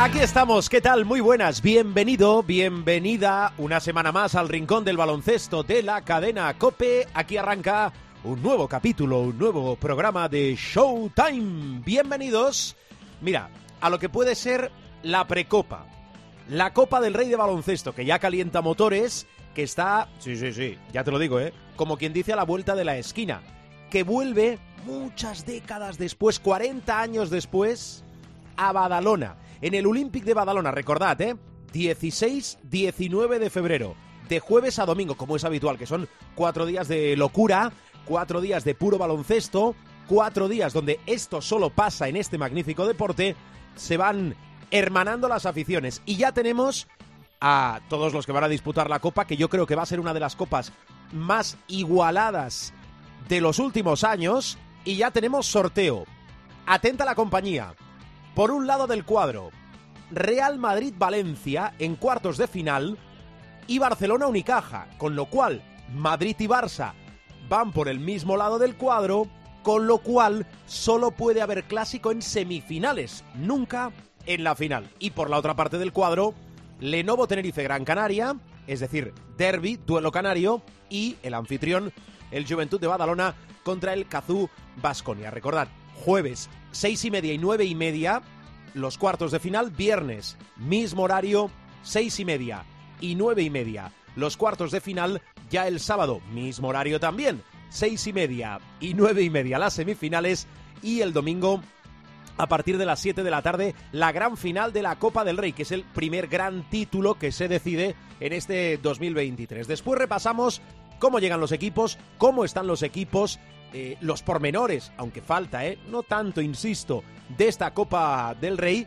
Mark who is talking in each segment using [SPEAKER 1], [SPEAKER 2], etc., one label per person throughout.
[SPEAKER 1] Aquí estamos, ¿qué tal? Muy buenas, bienvenido, bienvenida una semana más al Rincón del Baloncesto de la cadena Cope. Aquí arranca un nuevo capítulo, un nuevo programa de Showtime. Bienvenidos, mira, a lo que puede ser la precopa, la Copa del Rey de Baloncesto, que ya calienta motores, que está, sí, sí, sí, ya te lo digo, ¿eh? Como quien dice a la vuelta de la esquina, que vuelve muchas décadas después, 40 años después, a Badalona en el Olympic de Badalona, recordad, ¿eh? 16-19 de febrero, de jueves a domingo, como es habitual, que son cuatro días de locura, cuatro días de puro baloncesto, cuatro días donde esto solo pasa en este magnífico deporte, se van hermanando las aficiones y ya tenemos a todos los que van a disputar la copa, que yo creo que va a ser una de las copas más igualadas de los últimos años, y ya tenemos sorteo. Atenta la compañía. Por un lado del cuadro, Real Madrid-Valencia en cuartos de final y Barcelona-Unicaja, con lo cual Madrid y Barça van por el mismo lado del cuadro, con lo cual solo puede haber clásico en semifinales, nunca en la final. Y por la otra parte del cuadro, Lenovo Tenerife Gran Canaria, es decir, Derby, duelo canario, y el anfitrión, el Juventud de Badalona contra el Cazú Basconia. Recordad, jueves, seis y media y nueve y media, los cuartos de final, viernes, mismo horario, seis y media y nueve y media. Los cuartos de final, ya el sábado, mismo horario también, seis y media y nueve y media las semifinales y el domingo a partir de las 7 de la tarde la gran final de la Copa del Rey, que es el primer gran título que se decide en este 2023. Después repasamos cómo llegan los equipos, cómo están los equipos, eh, los pormenores, aunque falta, ¿eh? no tanto, insisto, de esta Copa del Rey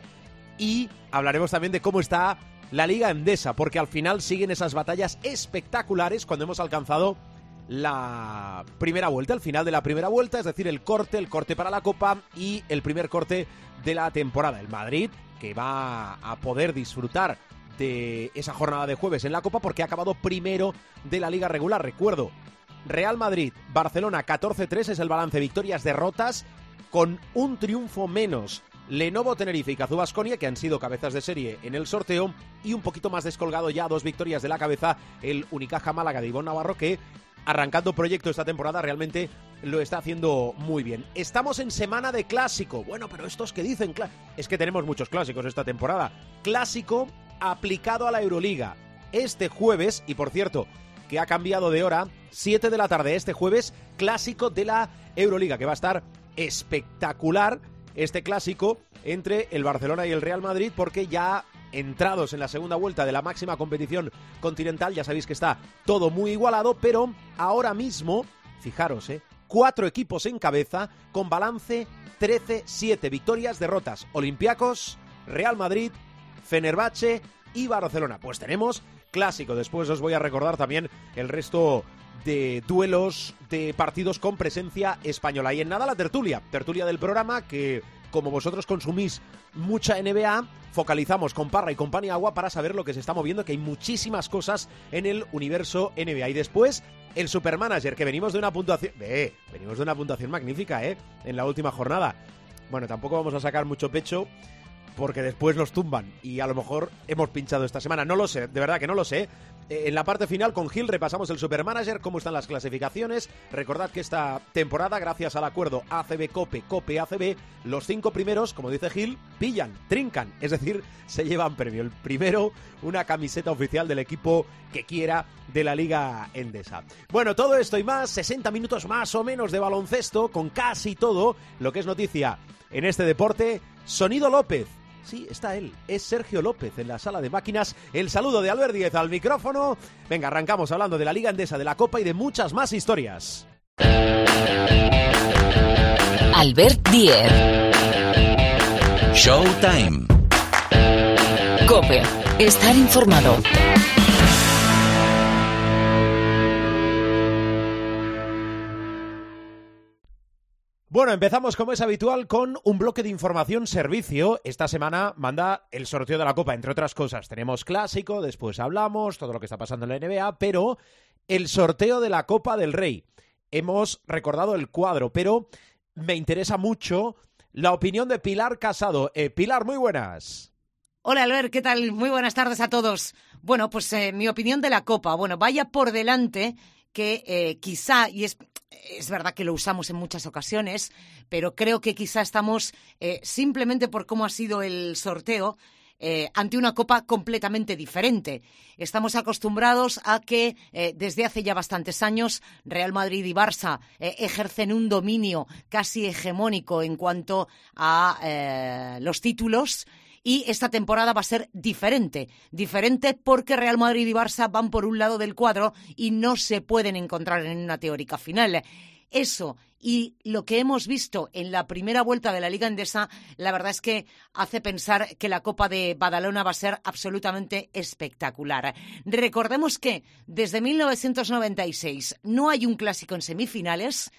[SPEAKER 1] y hablaremos también de cómo está la Liga Endesa, porque al final siguen esas batallas espectaculares cuando hemos alcanzado la primera vuelta, el final de la primera vuelta, es decir, el corte, el corte para la Copa y el primer corte de la temporada. El Madrid, que va a poder disfrutar de esa jornada de jueves en la Copa porque ha acabado primero de la liga regular. Recuerdo, Real Madrid, Barcelona 14-3 es el balance victorias derrotas con un triunfo menos. Lenovo Tenerife y Cazú Basconia, que han sido cabezas de serie en el sorteo, y un poquito más descolgado ya dos victorias de la cabeza el Unicaja Málaga de Ivonne Navarro, que arrancando proyecto esta temporada realmente lo está haciendo muy bien. Estamos en semana de clásico. Bueno, pero estos que dicen, es que tenemos muchos clásicos esta temporada. Clásico aplicado a la Euroliga. Este jueves, y por cierto, que ha cambiado de hora, 7 de la tarde este jueves, clásico de la Euroliga, que va a estar espectacular este clásico entre el Barcelona y el Real Madrid, porque ya entrados en la segunda vuelta de la máxima competición continental, ya sabéis que está todo muy igualado, pero ahora mismo, fijaros, ¿eh? cuatro equipos en cabeza con balance 13-7 victorias, derrotas, Olympiacos, Real Madrid, Fenerbahce y Barcelona. Pues tenemos clásico. Después os voy a recordar también el resto de duelos de partidos con presencia española. Y en nada la tertulia, tertulia del programa que como vosotros consumís mucha NBA, focalizamos con Parra y compañía Agua para saber lo que se está moviendo, que hay muchísimas cosas en el universo NBA. Y después, el Supermanager, que venimos de una puntuación... Eh, venimos de una puntuación magnífica, ¿eh? En la última jornada. Bueno, tampoco vamos a sacar mucho pecho porque después nos tumban y a lo mejor hemos pinchado esta semana. No lo sé, de verdad que no lo sé. Eh, en la parte final con Gil repasamos el Supermanager, cómo están las clasificaciones. Recordad que esta temporada, gracias al acuerdo ACB Cope, Cope ACB, los cinco primeros, como dice Gil, pillan, trincan, es decir, se llevan premio. El primero, una camiseta oficial del equipo que quiera de la Liga Endesa. Bueno, todo esto y más, 60 minutos más o menos de baloncesto, con casi todo lo que es noticia en este deporte. Sonido López, Sí, está él. Es Sergio López en la sala de máquinas. El saludo de Albert Díez al micrófono. Venga, arrancamos hablando de la Liga Endesa, de la Copa y de muchas más historias.
[SPEAKER 2] Albert Díez.
[SPEAKER 3] Showtime.
[SPEAKER 2] Cope. Estar informado.
[SPEAKER 1] Bueno, empezamos como es habitual con un bloque de información servicio. Esta semana manda el sorteo de la Copa, entre otras cosas. Tenemos clásico, después hablamos, todo lo que está pasando en la NBA, pero el sorteo de la Copa del Rey. Hemos recordado el cuadro, pero me interesa mucho la opinión de Pilar Casado. Eh, Pilar, muy buenas.
[SPEAKER 3] Hola Albert, ¿qué tal? Muy buenas tardes a todos. Bueno, pues eh, mi opinión de la Copa. Bueno, vaya por delante que eh, quizá, y es, es verdad que lo usamos en muchas ocasiones, pero creo que quizá estamos, eh, simplemente por cómo ha sido el sorteo, eh, ante una copa completamente diferente. Estamos acostumbrados a que desde hace ya bastantes años Real Madrid y Barça ejercen un dominio casi hegemónico en cuanto a los títulos y esta temporada va a ser diferente. Diferente porque Real Madrid y Barça van por un lado del cuadro y no se pueden encontrar en una teórica final. Eso y lo que hemos visto en la primera vuelta de la Liga Endesa, la verdad es que hace pensar que la Copa de Badalona va a ser absolutamente espectacular. Recordemos que desde 1996 no hay un clásico en semifinales.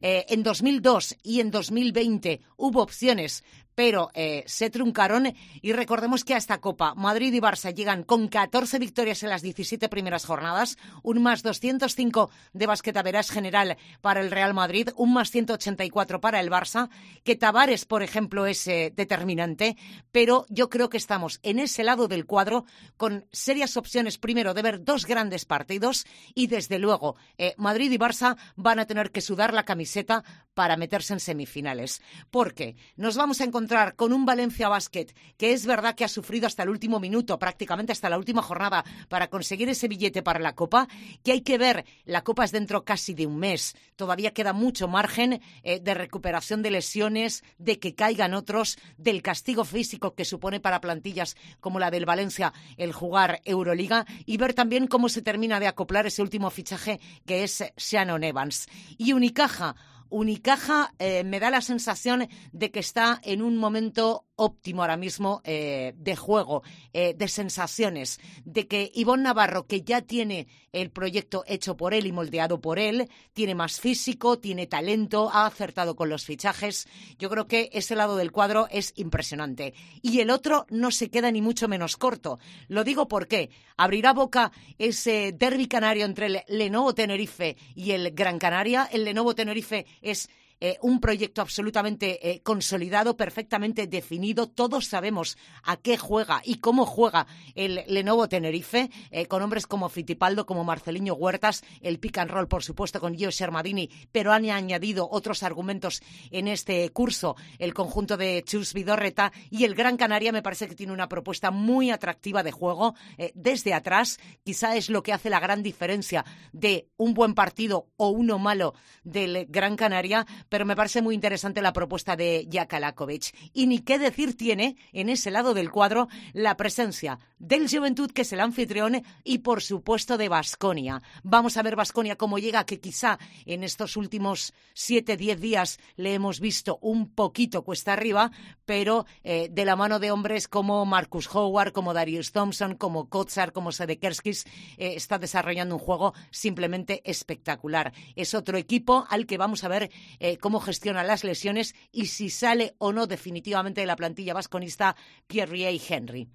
[SPEAKER 3] Eh, en 2002 y en 2020 hubo opciones pero eh, se truncaron y recordemos que a esta Copa Madrid y Barça llegan con 14 victorias en las 17 primeras jornadas, un más 205 de basquetaveras general para el Real Madrid, un más 184 para el Barça, que Tavares, por ejemplo, es eh, determinante, pero yo creo que estamos en ese lado del cuadro con serias opciones primero de ver dos grandes partidos y desde luego eh, Madrid y Barça van a tener que sudar la camiseta para meterse en semifinales, porque nos vamos a encontrar con un Valencia Basket que es verdad que ha sufrido hasta el último minuto, prácticamente hasta la última jornada, para conseguir ese billete para la Copa, que hay que ver, la Copa es dentro casi de un mes, todavía queda mucho margen eh, de recuperación de lesiones, de que caigan otros, del castigo físico que supone para plantillas como la del Valencia el jugar Euroliga y ver también cómo se termina de acoplar ese último fichaje que es Shannon Evans. Y Unicaja, Unicaja eh, me da la sensación de que está en un momento óptimo ahora mismo eh, de juego, eh, de sensaciones, de que Ivonne Navarro, que ya tiene el proyecto hecho por él y moldeado por él, tiene más físico, tiene talento, ha acertado con los fichajes. Yo creo que ese lado del cuadro es impresionante. Y el otro no se queda ni mucho menos corto. Lo digo porque abrirá boca ese derby canario entre el Lenovo Tenerife y el Gran Canaria. El Lenovo Tenerife es eh, un proyecto absolutamente eh, consolidado, perfectamente definido. Todos sabemos a qué juega y cómo juega el Lenovo Tenerife, eh, con hombres como Fitipaldo, como Marceliño Huertas, el pick and roll, por supuesto, con Gio Shermadini, pero han añadido otros argumentos en este curso, el conjunto de Chus Vidorreta y el Gran Canaria me parece que tiene una propuesta muy atractiva de juego desde atrás. Quizá es lo que hace la gran diferencia de un buen partido o uno malo del Gran Canaria, pero me parece muy interesante la propuesta de Jakalakovic. Y ni qué decir tiene en ese lado del cuadro la presencia del Juventud, que es el anfitrión, y por supuesto de Basconia. Vamos a ver Basconia cómo llega, que quizá en estos últimos siete, diez días le hemos visto un poquito cuesta arriba, pero eh, de la mano de hombres como Marcus Howard, como Darius Thompson, como Kotsar, como Sedekerskis, eh, está desarrollando un juego simplemente espectacular. Es otro equipo al que vamos a ver eh, cómo gestiona las lesiones y si sale o no definitivamente de la plantilla vasconista Pierre y Henry.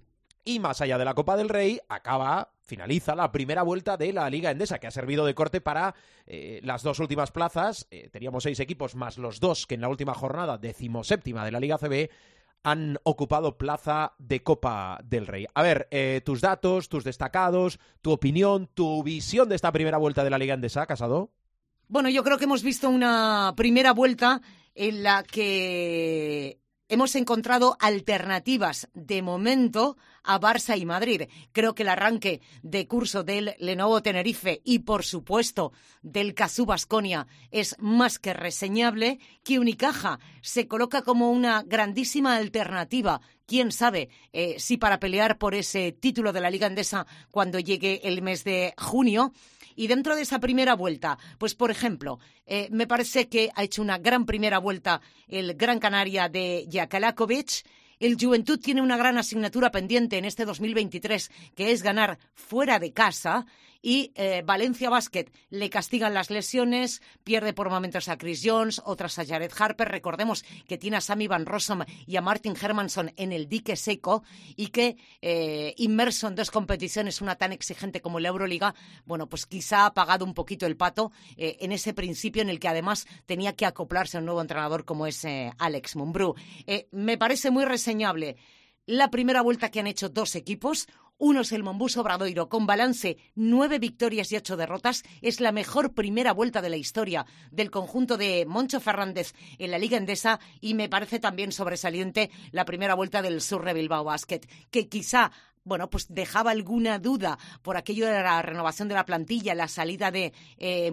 [SPEAKER 1] Y más allá de la Copa del Rey, acaba, finaliza la primera vuelta de la Liga Endesa, que ha servido de corte para eh, las dos últimas plazas. Eh, teníamos seis equipos más los dos que en la última jornada, decimoséptima de la Liga CB, han ocupado plaza de Copa del Rey. A ver, eh, tus datos, tus destacados, tu opinión, tu visión de esta primera vuelta de la Liga Endesa, Casado.
[SPEAKER 3] Bueno, yo creo que hemos visto una primera vuelta en la que hemos encontrado alternativas de momento a Barça y Madrid. Creo que el arranque de curso del Lenovo Tenerife y, por supuesto, del Cazú Basconia es más que reseñable. Que Unicaja se coloca como una grandísima alternativa. Quién sabe eh, si para pelear por ese título de la Liga Endesa cuando llegue el mes de junio. Y dentro de esa primera vuelta, pues por ejemplo, eh, me parece que ha hecho una gran primera vuelta el Gran Canaria de Jakalakovic. El Juventud tiene una gran asignatura pendiente en este 2023, que es ganar fuera de casa. Y eh, Valencia Basket le castigan las lesiones, pierde por momentos a Chris Jones, otras a Jared Harper. Recordemos que tiene a Sammy Van Rossum y a Martin Hermanson en el dique seco y que eh, inmerso en dos competiciones, una tan exigente como la Euroliga, bueno, pues quizá ha pagado un poquito el pato eh, en ese principio en el que además tenía que acoplarse a un nuevo entrenador como es Alex Mumbrú. me parece muy reseñable la primera vuelta que han hecho dos equipos, uno es el Mombus Obradoiro con balance nueve victorias y ocho derrotas. Es la mejor primera vuelta de la historia del conjunto de Moncho Fernández en la Liga Endesa y me parece también sobresaliente la primera vuelta del Surre Bilbao Basket, que quizá bueno, pues dejaba alguna duda por aquello de la renovación de la plantilla, la salida de eh,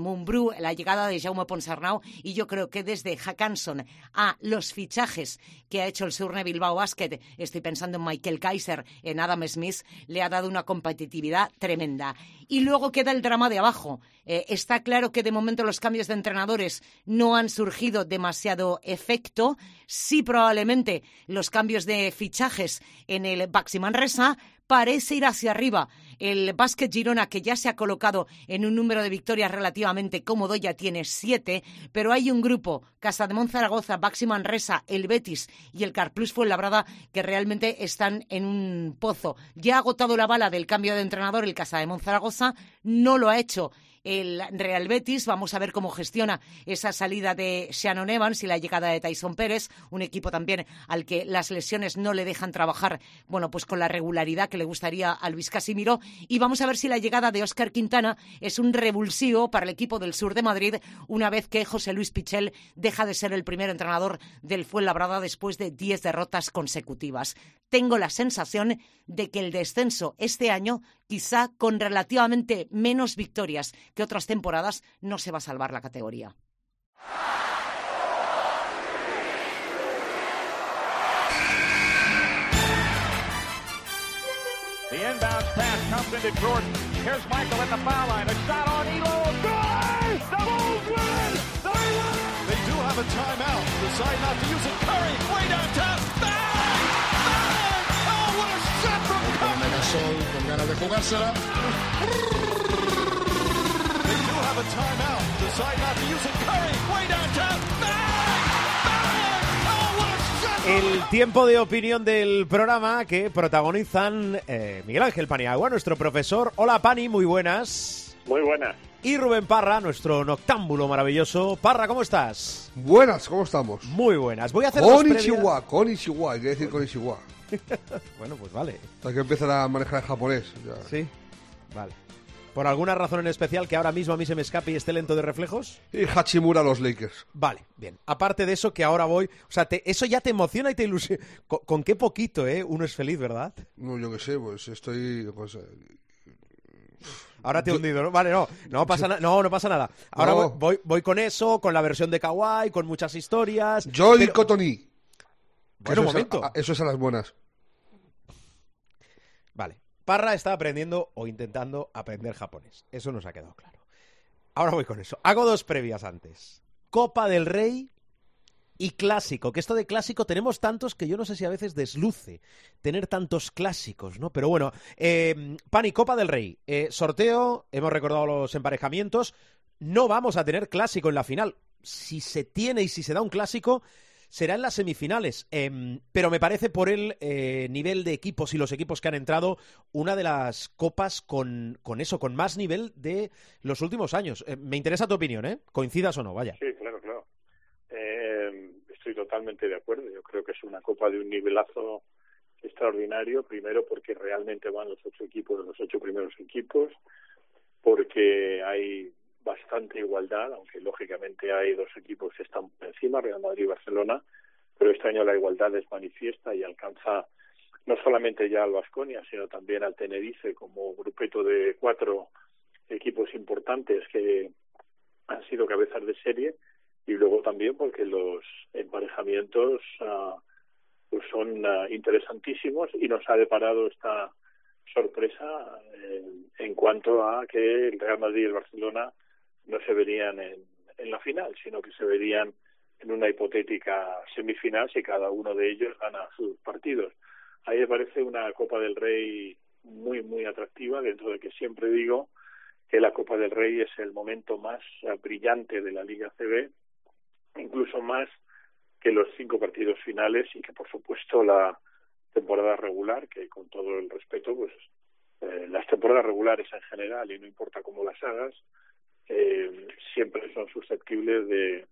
[SPEAKER 3] la llegada de Jaume Ponsarnau y yo creo que desde Hackanson a los fichajes que ha hecho el Surne Bilbao Basket, estoy pensando en Michael Kaiser, en Adam Smith, le ha dado una competitividad tremenda. Y luego queda el drama de abajo. Eh, está claro que de momento los cambios de entrenadores no han surgido demasiado efecto. Sí, probablemente los cambios de fichajes en el Baxi Manresa, parece ir hacia arriba. El Basket Girona, que ya se ha colocado en un número de victorias relativamente cómodo, ya tiene siete, pero hay un grupo, Casa de Monzaragoza, Baxi Manresa, el Betis y el Carplus Fuenlabrada, que realmente están en un pozo. Ya ha agotado la bala del cambio de entrenador el Casa de Monzaragoza, no lo ha hecho el Real Betis. Vamos a ver cómo gestiona esa salida de Shannon Evans y la llegada de Tyson Pérez, un equipo también al que las lesiones no le dejan trabajar, bueno, pues con la regularidad que le gustaría a Luis Casimiro. Y vamos a ver si la llegada de Óscar Quintana es un revulsivo para el equipo del sur de Madrid, una vez que José Luis Pichel deja de ser el primer entrenador del Fuenlabrada después de 10 derrotas consecutivas. Tengo la sensación de que el descenso este año, quizá con relativamente menos victorias que otras temporadas no se va a salvar la categoría. The inbound pass comes into Jordan. Here's Michael at the foul line. A shot on Elo. Good! The Bulls win! They win! They do have a timeout. Decide not to use it. Curry, way downtown. Bang! Bang! Oh, what a shot from Curry! Megasol con ganas de jugársela.
[SPEAKER 1] El tiempo de opinión del programa que protagonizan eh, Miguel Ángel Paniagua, nuestro profesor. Hola Pani, muy buenas.
[SPEAKER 4] Muy buenas.
[SPEAKER 1] Y Rubén Parra, nuestro noctámbulo maravilloso. Parra, ¿cómo estás?
[SPEAKER 5] Buenas, ¿cómo estamos?
[SPEAKER 1] Muy buenas. Voy a hacer
[SPEAKER 5] con Konnichiwa, Konnichiwa, hay que decir Konnichiwa.
[SPEAKER 1] bueno, pues vale.
[SPEAKER 5] Hay que empezar a manejar el japonés.
[SPEAKER 1] Sí, vale. ¿Por alguna razón en especial que ahora mismo a mí se me escape y esté lento de reflejos?
[SPEAKER 5] Y Hachimura los Lakers.
[SPEAKER 1] Vale, bien. Aparte de eso, que ahora voy. O sea, eso ya te emociona y te ilusiona. ¿Con, qué poquito, eh? Uno es feliz, ¿verdad?
[SPEAKER 5] No, yo qué sé, pues estoy. Pues, eh,
[SPEAKER 1] Ahora te he hundido, ¿no? Vale, no, no pasa, nada no, no pasa nada. Ahora voy, voy, con eso, con la versión de Kawaii, con muchas historias.
[SPEAKER 5] Joy pero... Cotoni.
[SPEAKER 1] Bueno, momento.
[SPEAKER 5] eso es a las buenas.
[SPEAKER 1] Vale. Parra está aprendiendo o intentando aprender japonés. Eso nos ha quedado claro. Ahora voy con eso. Hago dos previas antes. Copa del Rey y clásico. Que esto de clásico tenemos tantos que yo no sé si a veces desluce tener tantos clásicos, ¿no? Pero bueno, eh, Pani, Copa del Rey. Eh, sorteo, hemos recordado los emparejamientos. No vamos a tener clásico en la final. Si se tiene y si se da un clásico, será en las semifinales. Em, pero me parece por el eh, nivel de equipos y los equipos que han entrado, una de las copas con, con eso, con más nivel de los últimos años. Eh, me interesa tu opinión, ¿eh? Coincidas o no, vaya.
[SPEAKER 4] Sí, claro, claro. Em, estoy totalmente de acuerdo. Yo creo que es una copa de un nivelazo extraordinario, primero porque realmente van los ocho equipos, los ocho primeros equipos, porque hay bastante igualdad, aunque lógicamente hay dos equipos que están encima, Real Madrid y Barcelona, pero este año la igualdad es manifiesta y alcanza no solamente ya al Vasconia, sino también al Tenerife como grupeto de cuatro equipos importantes que han sido cabezas de serie y luego también porque los emparejamientos uh, son uh, interesantísimos y nos ha deparado esta sorpresa eh, en cuanto a que el Real Madrid y el Barcelona no se verían en, en la final, sino que se verían en una hipotética semifinal si cada uno de ellos gana sus partidos. Ahí me parece una Copa del Rey muy, muy atractiva, dentro de que siempre digo que la Copa del Rey es el momento más brillante de la Liga CB, incluso más que los cinco partidos finales y que por supuesto la temporada regular, que con todo el respeto, pues eh, las temporadas regulares en general, y no importa cómo las hagas, eh, siempre son susceptibles de,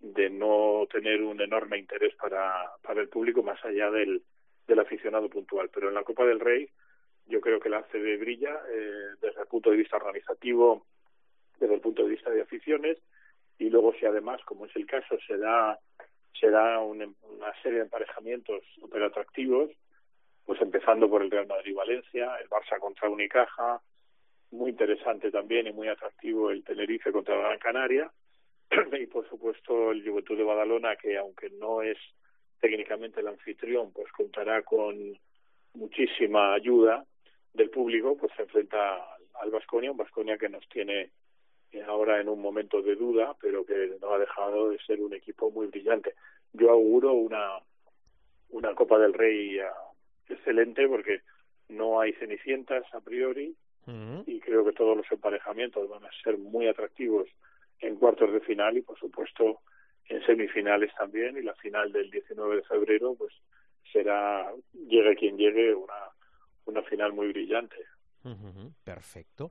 [SPEAKER 4] de no tener un enorme interés para, para el público más allá del, del aficionado puntual. Pero en la Copa del Rey yo creo que la ACB brilla eh, desde el punto de vista organizativo, desde el punto de vista de aficiones, y luego si además, como es el caso, se da se da una serie de emparejamientos súper atractivos, pues empezando por el Real Madrid-Valencia, el Barça contra Unicaja, muy interesante también y muy atractivo el Tenerife contra Gran Canaria, y por supuesto el Juventud de Badalona, que aunque no es técnicamente el anfitrión, pues contará con muchísima ayuda del público, pues se enfrenta al Vasconia, un Vasconia que nos tiene ahora en un momento de duda, pero que no ha dejado de ser un equipo muy brillante. Yo auguro una una Copa del Rey ah, excelente porque no hay cenicientas a priori y creo que todos los emparejamientos van a ser muy atractivos en cuartos de final y por supuesto en semifinales también y la final del 19 de febrero pues será llegue quien llegue una una final muy brillante.
[SPEAKER 1] Perfecto.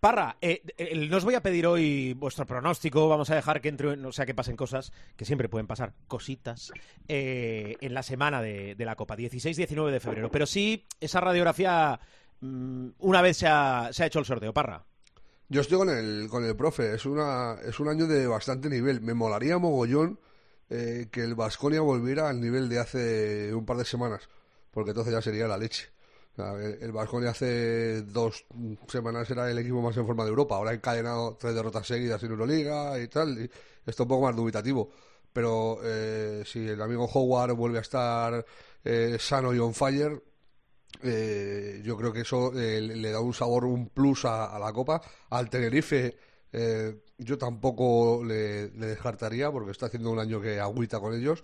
[SPEAKER 1] Parra, eh, eh, no os voy a pedir hoy vuestro pronóstico, vamos a dejar que entre, o sea, que pasen cosas, que siempre pueden pasar, cositas, eh, en la semana de, la Copa, 16-19 de febrero. Pero sí, esa radiografía, una vez se ha, se ha hecho el sorteo, Parra.
[SPEAKER 5] Yo estoy con el, con el profe, es, una, es un año de bastante nivel. Me molaría mogollón que el Vasconia volviera al nivel de hace un par de semanas, porque entonces ya sería la leche. El Vasconia hace dos semanas era el equipo más en forma de Europa. Ahora ha encadenado tres derrotas seguidas en Euroliga y tal. Y un poco más dubitativo. Pero eh, si el amigo Howard vuelve a estar eh, sano y on fire, eh, yo creo que eso le da un sabor, un plus a, la Copa. Al Tenerife, yo tampoco le, descartaría porque está haciendo un año que agüita con ellos.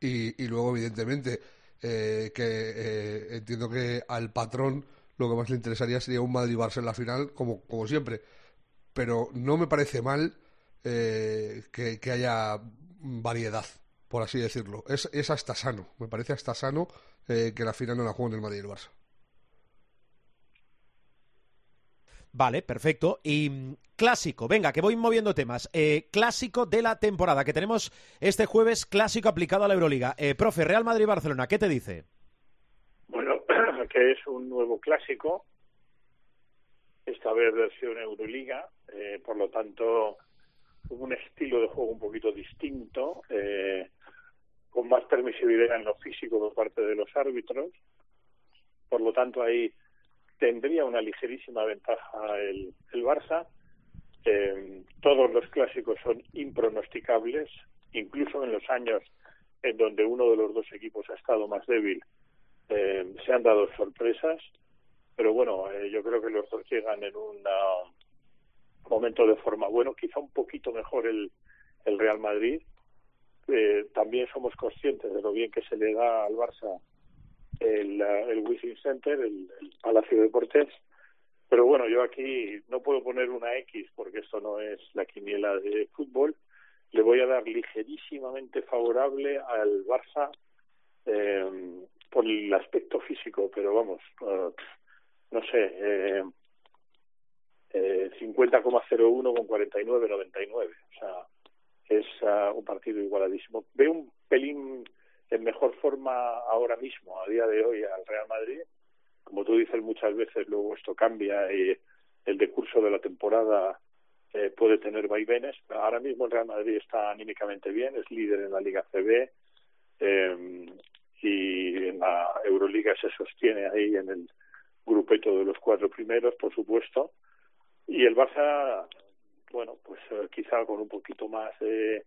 [SPEAKER 5] Y, luego, evidentemente eh, que eh, entiendo que al patrón lo que más le interesaría sería un Madrid-Barça en la final, como, como siempre. Pero no me parece mal eh, que, haya variedad, por así decirlo. Es, es hasta sano, me parece hasta sano que la final no la jueguen el Madrid y el Barça.
[SPEAKER 1] Vale, perfecto. Y mm, clásico, venga, que voy moviendo temas. Eh, clásico de la temporada que tenemos este jueves, clásico aplicado a la Euroliga. Eh, profe, Real Madrid-Barcelona, ¿qué te dice?
[SPEAKER 4] Bueno, que es un nuevo clásico, esta vez versión Euroliga, eh, por lo tanto, un estilo de juego un poquito distinto, eh, con más permisibilidad en lo físico por parte de los árbitros. Por lo tanto, hay tendría una ligerísima ventaja el, el Barça. Eh, todos los clásicos son impronosticables, incluso en los años en donde uno de los dos equipos ha estado más débil, eh, se han dado sorpresas, pero bueno, eh, yo creo que los dos llegan en un momento de forma bueno, quizá un poquito mejor el, el Real Madrid. Eh, también somos conscientes de lo bien que se le da al Barça el, el Wishing Center, el, Palacio de Deportes. Pero bueno, yo aquí no puedo poner una X porque esto no es la quiniela de fútbol. Le voy a dar ligerísimamente favorable al Barça eh, por el aspecto físico, pero vamos, uh, no sé, eh, eh, 50,01 con 49,99. O sea, es uh, un partido igualadísimo. Veo un pelín en mejor forma ahora mismo, a día de hoy, al Real Madrid. Como tú dices muchas veces, luego esto cambia y el decurso de la temporada eh, puede tener vaivenes. Ahora mismo el Real Madrid está anímicamente bien, es líder en la Liga CB eh, y en la Euroliga se sostiene ahí en el grupeto de los cuatro primeros, por supuesto. Y el Barça, bueno, pues eh, quizá con un poquito más de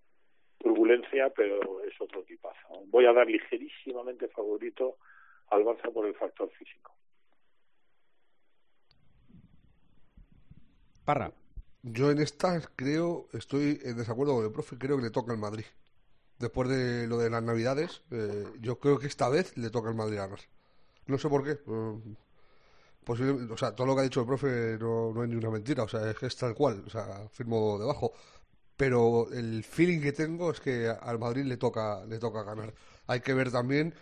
[SPEAKER 4] turbulencia, pero es otro tipazo. Voy a dar ligerísimamente favorito al Barça por el factor físico.
[SPEAKER 1] Parra.
[SPEAKER 5] Yo en esta creo, estoy en desacuerdo con el profe, creo que le toca al Madrid. Después de lo de las Navidades, eh, yo creo que esta vez le toca al Madrid ganar. No sé por qué, posible, o sea, todo lo que ha dicho el profe no, no es ni una mentira, o sea, es tal cual, o sea, firmo debajo. Pero el feeling que tengo es que al Madrid le toca, le toca ganar. Hay que ver también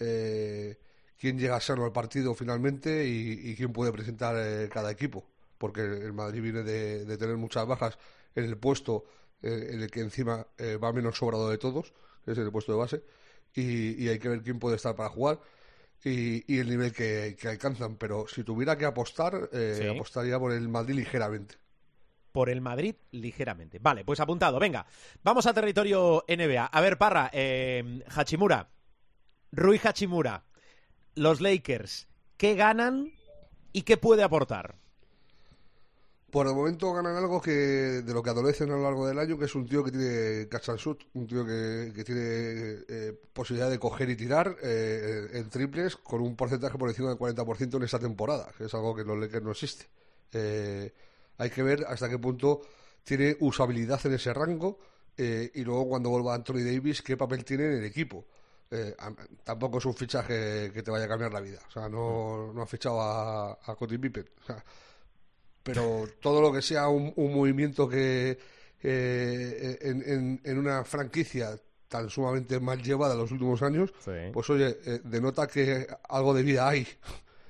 [SPEAKER 5] eh, quién llega sano al partido finalmente y, quién puede presentar eh, cada equipo, porque el Madrid viene de, tener muchas bajas en el puesto eh, en el que encima va menos sobrado de todos, que es el puesto de base, y, hay que ver quién puede estar para jugar y, el nivel que, alcanzan. Pero si tuviera que apostar, apostaría por el Madrid ligeramente
[SPEAKER 1] por el Madrid ligeramente. Vale, pues apuntado. Venga, vamos a territorio NBA. A ver, Parra, eh, Hachimura, Rui Hachimura, los Lakers, ¿qué ganan y qué puede aportar?
[SPEAKER 5] Por el momento ganan algo que de lo que adolecen a lo largo del año, que es un tío que tiene shoot, un tío que, tiene eh, posibilidad de coger y tirar eh, en triples con un porcentaje por encima del 40% en esa temporada, que es algo que los Lakers no existe. Eh, hay que ver hasta qué punto tiene usabilidad en ese rango y luego cuando vuelva Anthony Davis, qué papel tiene en el equipo. Eh, tampoco es un fichaje que te vaya a cambiar la vida. O sea, no, no ha fichado a, a Cody Pippen. Pero todo lo que sea un, movimiento que eh, en, una franquicia tan sumamente mal llevada en los últimos años, pues oye, eh, denota que algo de vida hay.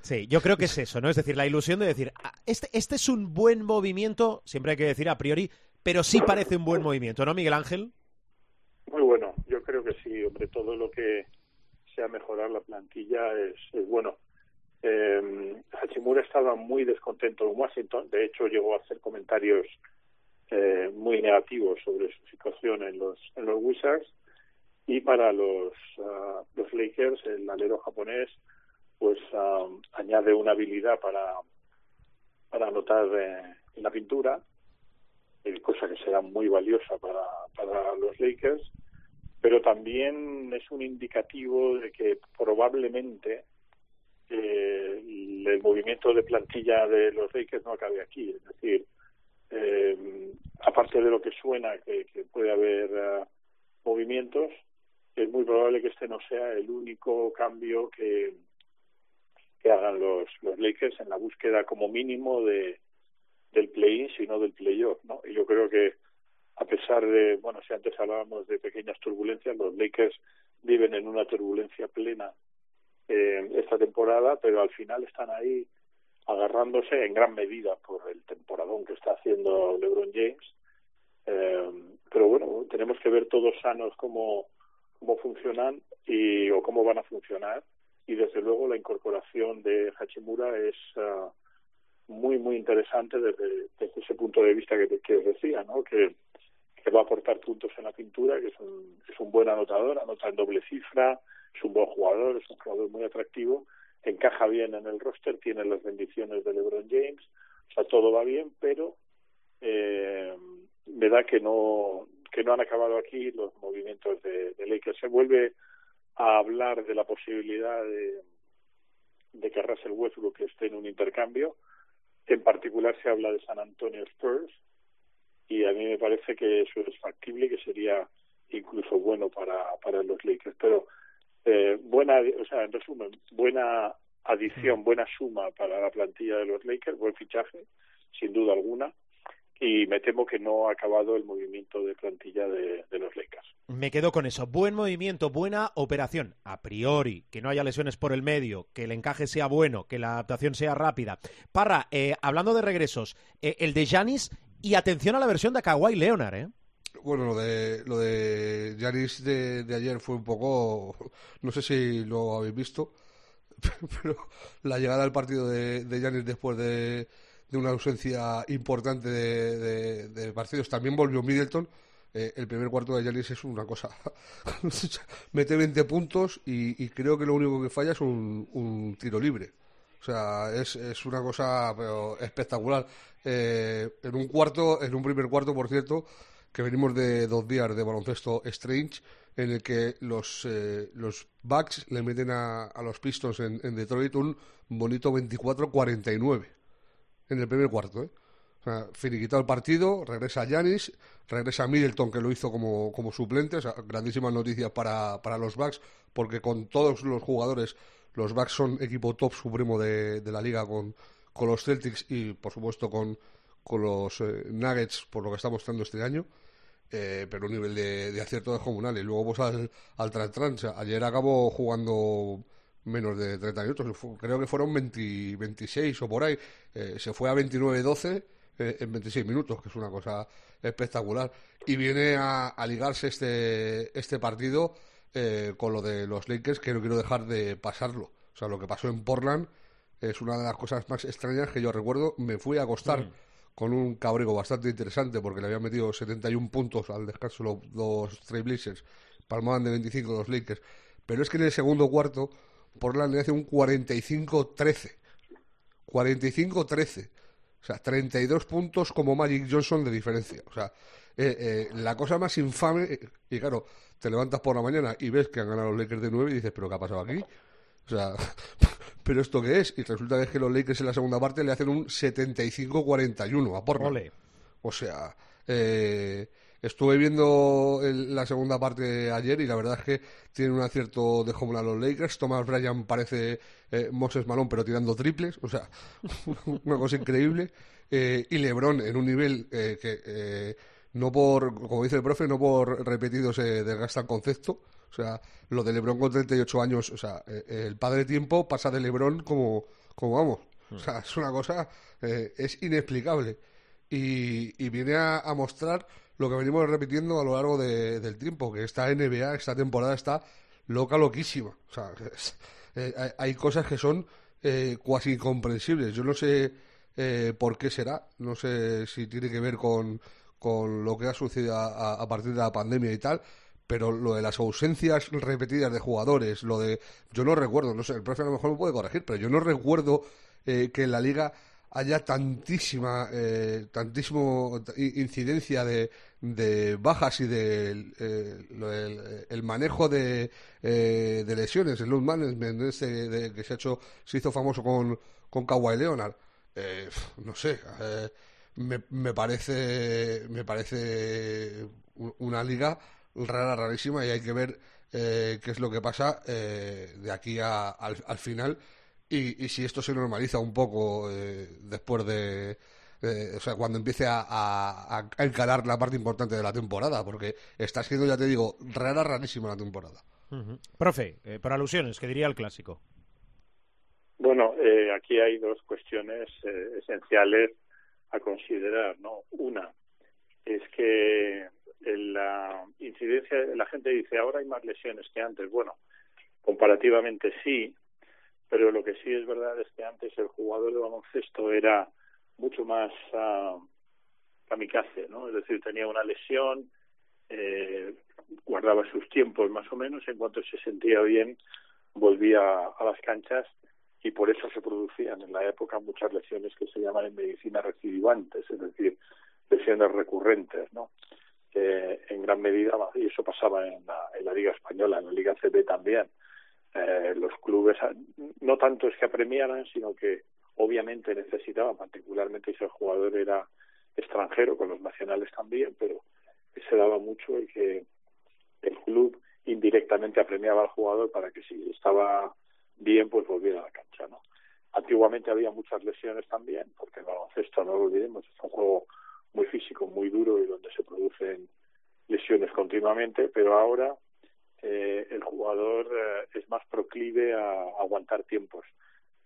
[SPEAKER 1] Sí, yo creo que es eso, ¿no? Es decir, la ilusión de decir, ah, este, este es un buen movimiento, siempre hay que decir a priori, pero sí parece un buen movimiento, ¿no, Miguel Ángel?
[SPEAKER 4] Muy bueno, yo creo que sí, hombre, todo lo que sea mejorar la plantilla es, es bueno. Eh, Hachimura estaba muy descontento en Washington, de hecho llegó a hacer comentarios eh, muy negativos sobre su situación en los, en los Wizards. Y para los, ah, los Lakers el alero japonés pues ah, añade una habilidad para, para anotar eh, en la pintura eh, cosa que será muy valiosa para, para los Lakers, pero también es un indicativo de que probablemente eh, el movimiento de plantilla de los Lakers no acabe aquí. Es decir, eh, aparte de lo que suena que, puede haber uh, movimientos, es muy probable que este no sea el único cambio que, que hagan los, los Lakers en la búsqueda como mínimo de, del play-in, sino del play-off, ¿no? Y yo creo que a pesar de, bueno, si antes hablábamos de pequeñas turbulencias, los Lakers viven en una turbulencia plena eh, esta temporada, pero al final están ahí agarrándose en gran medida por el temporadón que está haciendo LeBron James. Eh, pero bueno, tenemos que ver todos sanos cómo, cómo funcionan y o cómo van a funcionar. Y desde luego la incorporación de Hachimura es uh, muy, muy interesante desde, ese punto de vista que, que decía, ¿no? Que, que va a aportar puntos en la pintura, que es un, es un buen anotador, anota en doble cifra, es un buen jugador, es un jugador muy atractivo, encaja bien en el roster, tiene las bendiciones de LeBron James, o sea, todo va bien, pero eh, me da que no que no han acabado aquí los movimientos de, Lakers. Se vuelve a hablar de la posibilidad de, de que Russell Westbrook esté en un intercambio, en particular se habla de San Antonio Spurs y a mí me parece que eso es factible, que sería incluso bueno para, para los Lakers. Pero eh, buena, o sea, en resumen, buena adición, mm. buena suma para la plantilla de los Lakers, buen fichaje, sin duda alguna y me temo que no ha acabado el movimiento de plantilla de, los Lakers.
[SPEAKER 1] Me quedo con eso. Buen movimiento, buena operación. A priori, que no haya lesiones por el medio, que el encaje sea bueno, que la adaptación sea rápida. Parra, eh, hablando de regresos, eh, el de Janis y atención a la versión de Kawhi Leonard, ¿eh?
[SPEAKER 5] Bueno, lo de lo de Janis de, ayer fue un poco, no sé si lo habéis visto, pero la llegada al partido de, de después de de una ausencia importante de, partidos. También volvió Middleton. Eh, el primer cuarto de Yanis es una cosa. Mete 20 puntos y, creo que lo único que falla es un, tiro libre. O sea, es, es una cosa espectacular. Eh, en un cuarto, en un primer cuarto, por cierto, que venimos de dos días de baloncesto Strange, en el que los, eh, los Bucks le meten a, a los Pistons en, en Detroit un bonito 24-49 en el primer cuarto. ¿eh? Finiquitado el partido, regresa Yanis, regresa Middleton, que lo hizo como, como suplente. O sea, grandísimas noticias para, para los Bucks, porque con todos los jugadores los Bucks son equipo top supremo de, la liga con, con los Celtics y, por supuesto, con, con los eh, Nuggets, por lo que está mostrando este año. Eh, pero un nivel de, de acierto descomunal. Y luego, pues al, al trans, Ayer acabó jugando menos de 30 minutos. Creo que fueron 26 o por ahí. Eh, se fue a 29-12 en 26 minutos, que es una cosa espectacular. Y viene a, a ligarse este, este partido eh, con lo de los Lakers, que no quiero dejar de pasarlo. O sea, lo que pasó en Portland es una de las cosas más extrañas que yo recuerdo. Me fui a acostar mm. Con un cabrego bastante interesante porque le había metido 71 puntos al descanso los, los Trailblazers. Palmaban de 25 los Lakers. Pero es que en el segundo cuarto, Portland le hace un 45-13. 45-13. O sea, 32 puntos como Magic Johnson de diferencia. O sea, eh, eh, la cosa más infame, y claro, te levantas por la mañana y ves que han ganado los Lakers de 9 y dices, ¿pero qué ha pasado aquí? O sea, ¿pero esto qué es? Y resulta que es que los Lakers en la segunda parte le hacen un 75-41 a Portland. O sea, eh, estuve viendo la segunda parte ayer y la verdad es que tienen un acierto de a los Lakers. Thomas Bryan parece eh, Moses Malone, pero tirando triples. O sea, una cosa increíble. Eh, y LeBron en un nivel que no por, como dice el profe, no por repetido se desgasta el concepto. O sea, lo de Lebron con 38 años, o sea, eh, el padre tiempo pasa de Lebron como, como vamos. O sea, es una cosa, eh, es inexplicable. Y, viene a, mostrar lo que venimos repitiendo a lo largo del tiempo, que esta NBA, esta temporada está loca, loquísima. O sea, eh, hay, cosas que son cuasi incomprensibles. Yo no sé por qué será, no sé si tiene que ver con con lo que ha sucedido a, partir de la pandemia y tal, pero lo de las ausencias repetidas de jugadores, lo de, yo no recuerdo, no sé, el profe a lo mejor me puede corregir, pero yo no recuerdo eh, que en la liga haya tantísima, eh, tantísimo incidencia de, de bajas y de eh, el, manejo de, eh, de lesiones, el load management este que se ha hecho, se hizo famoso con, con Kawhi Leonard. no sé, me, me parece me parece una liga rara, rarísima y hay que ver eh, qué es lo que pasa eh, de aquí al, final y, si esto se normaliza un poco eh, después de, o sea, cuando empiece a, a, encarar la parte importante de la temporada, porque está siendo, ya te digo, rara, rarísima la temporada.
[SPEAKER 1] Profe, por alusiones, ¿qué diría el clásico?
[SPEAKER 4] Bueno, aquí hay dos cuestiones esenciales a considerar, ¿no? Una es que la incidencia, la gente dice ahora hay más lesiones que antes. Bueno, comparativamente sí, pero lo que sí es verdad es que antes el jugador de baloncesto era mucho más uh, kamikaze, ¿no? Es decir, tenía una lesión, eh, guardaba sus tiempos más o menos, en cuanto se sentía bien volvía a las canchas y por eso se producían en la época muchas lesiones que se llaman en medicina recidivantes, es decir, lesiones recurrentes, ¿no? En gran medida, y eso pasaba en la, Liga Española, en la Liga CB también, eh, los clubes no tanto es que apremiaran, sino que obviamente necesitaban, particularmente si el jugador era extranjero, con los nacionales también, pero se daba mucho el que el club indirectamente apremiaba al jugador para que si estaba bien, pues volviera a la cancha, ¿no? Antiguamente había muchas lesiones también, porque el baloncesto, no lo olvidemos, es un juego muy físico, muy duro y donde se producen lesiones continuamente, pero ahora eh, el jugador eh, es más proclive a, aguantar tiempos.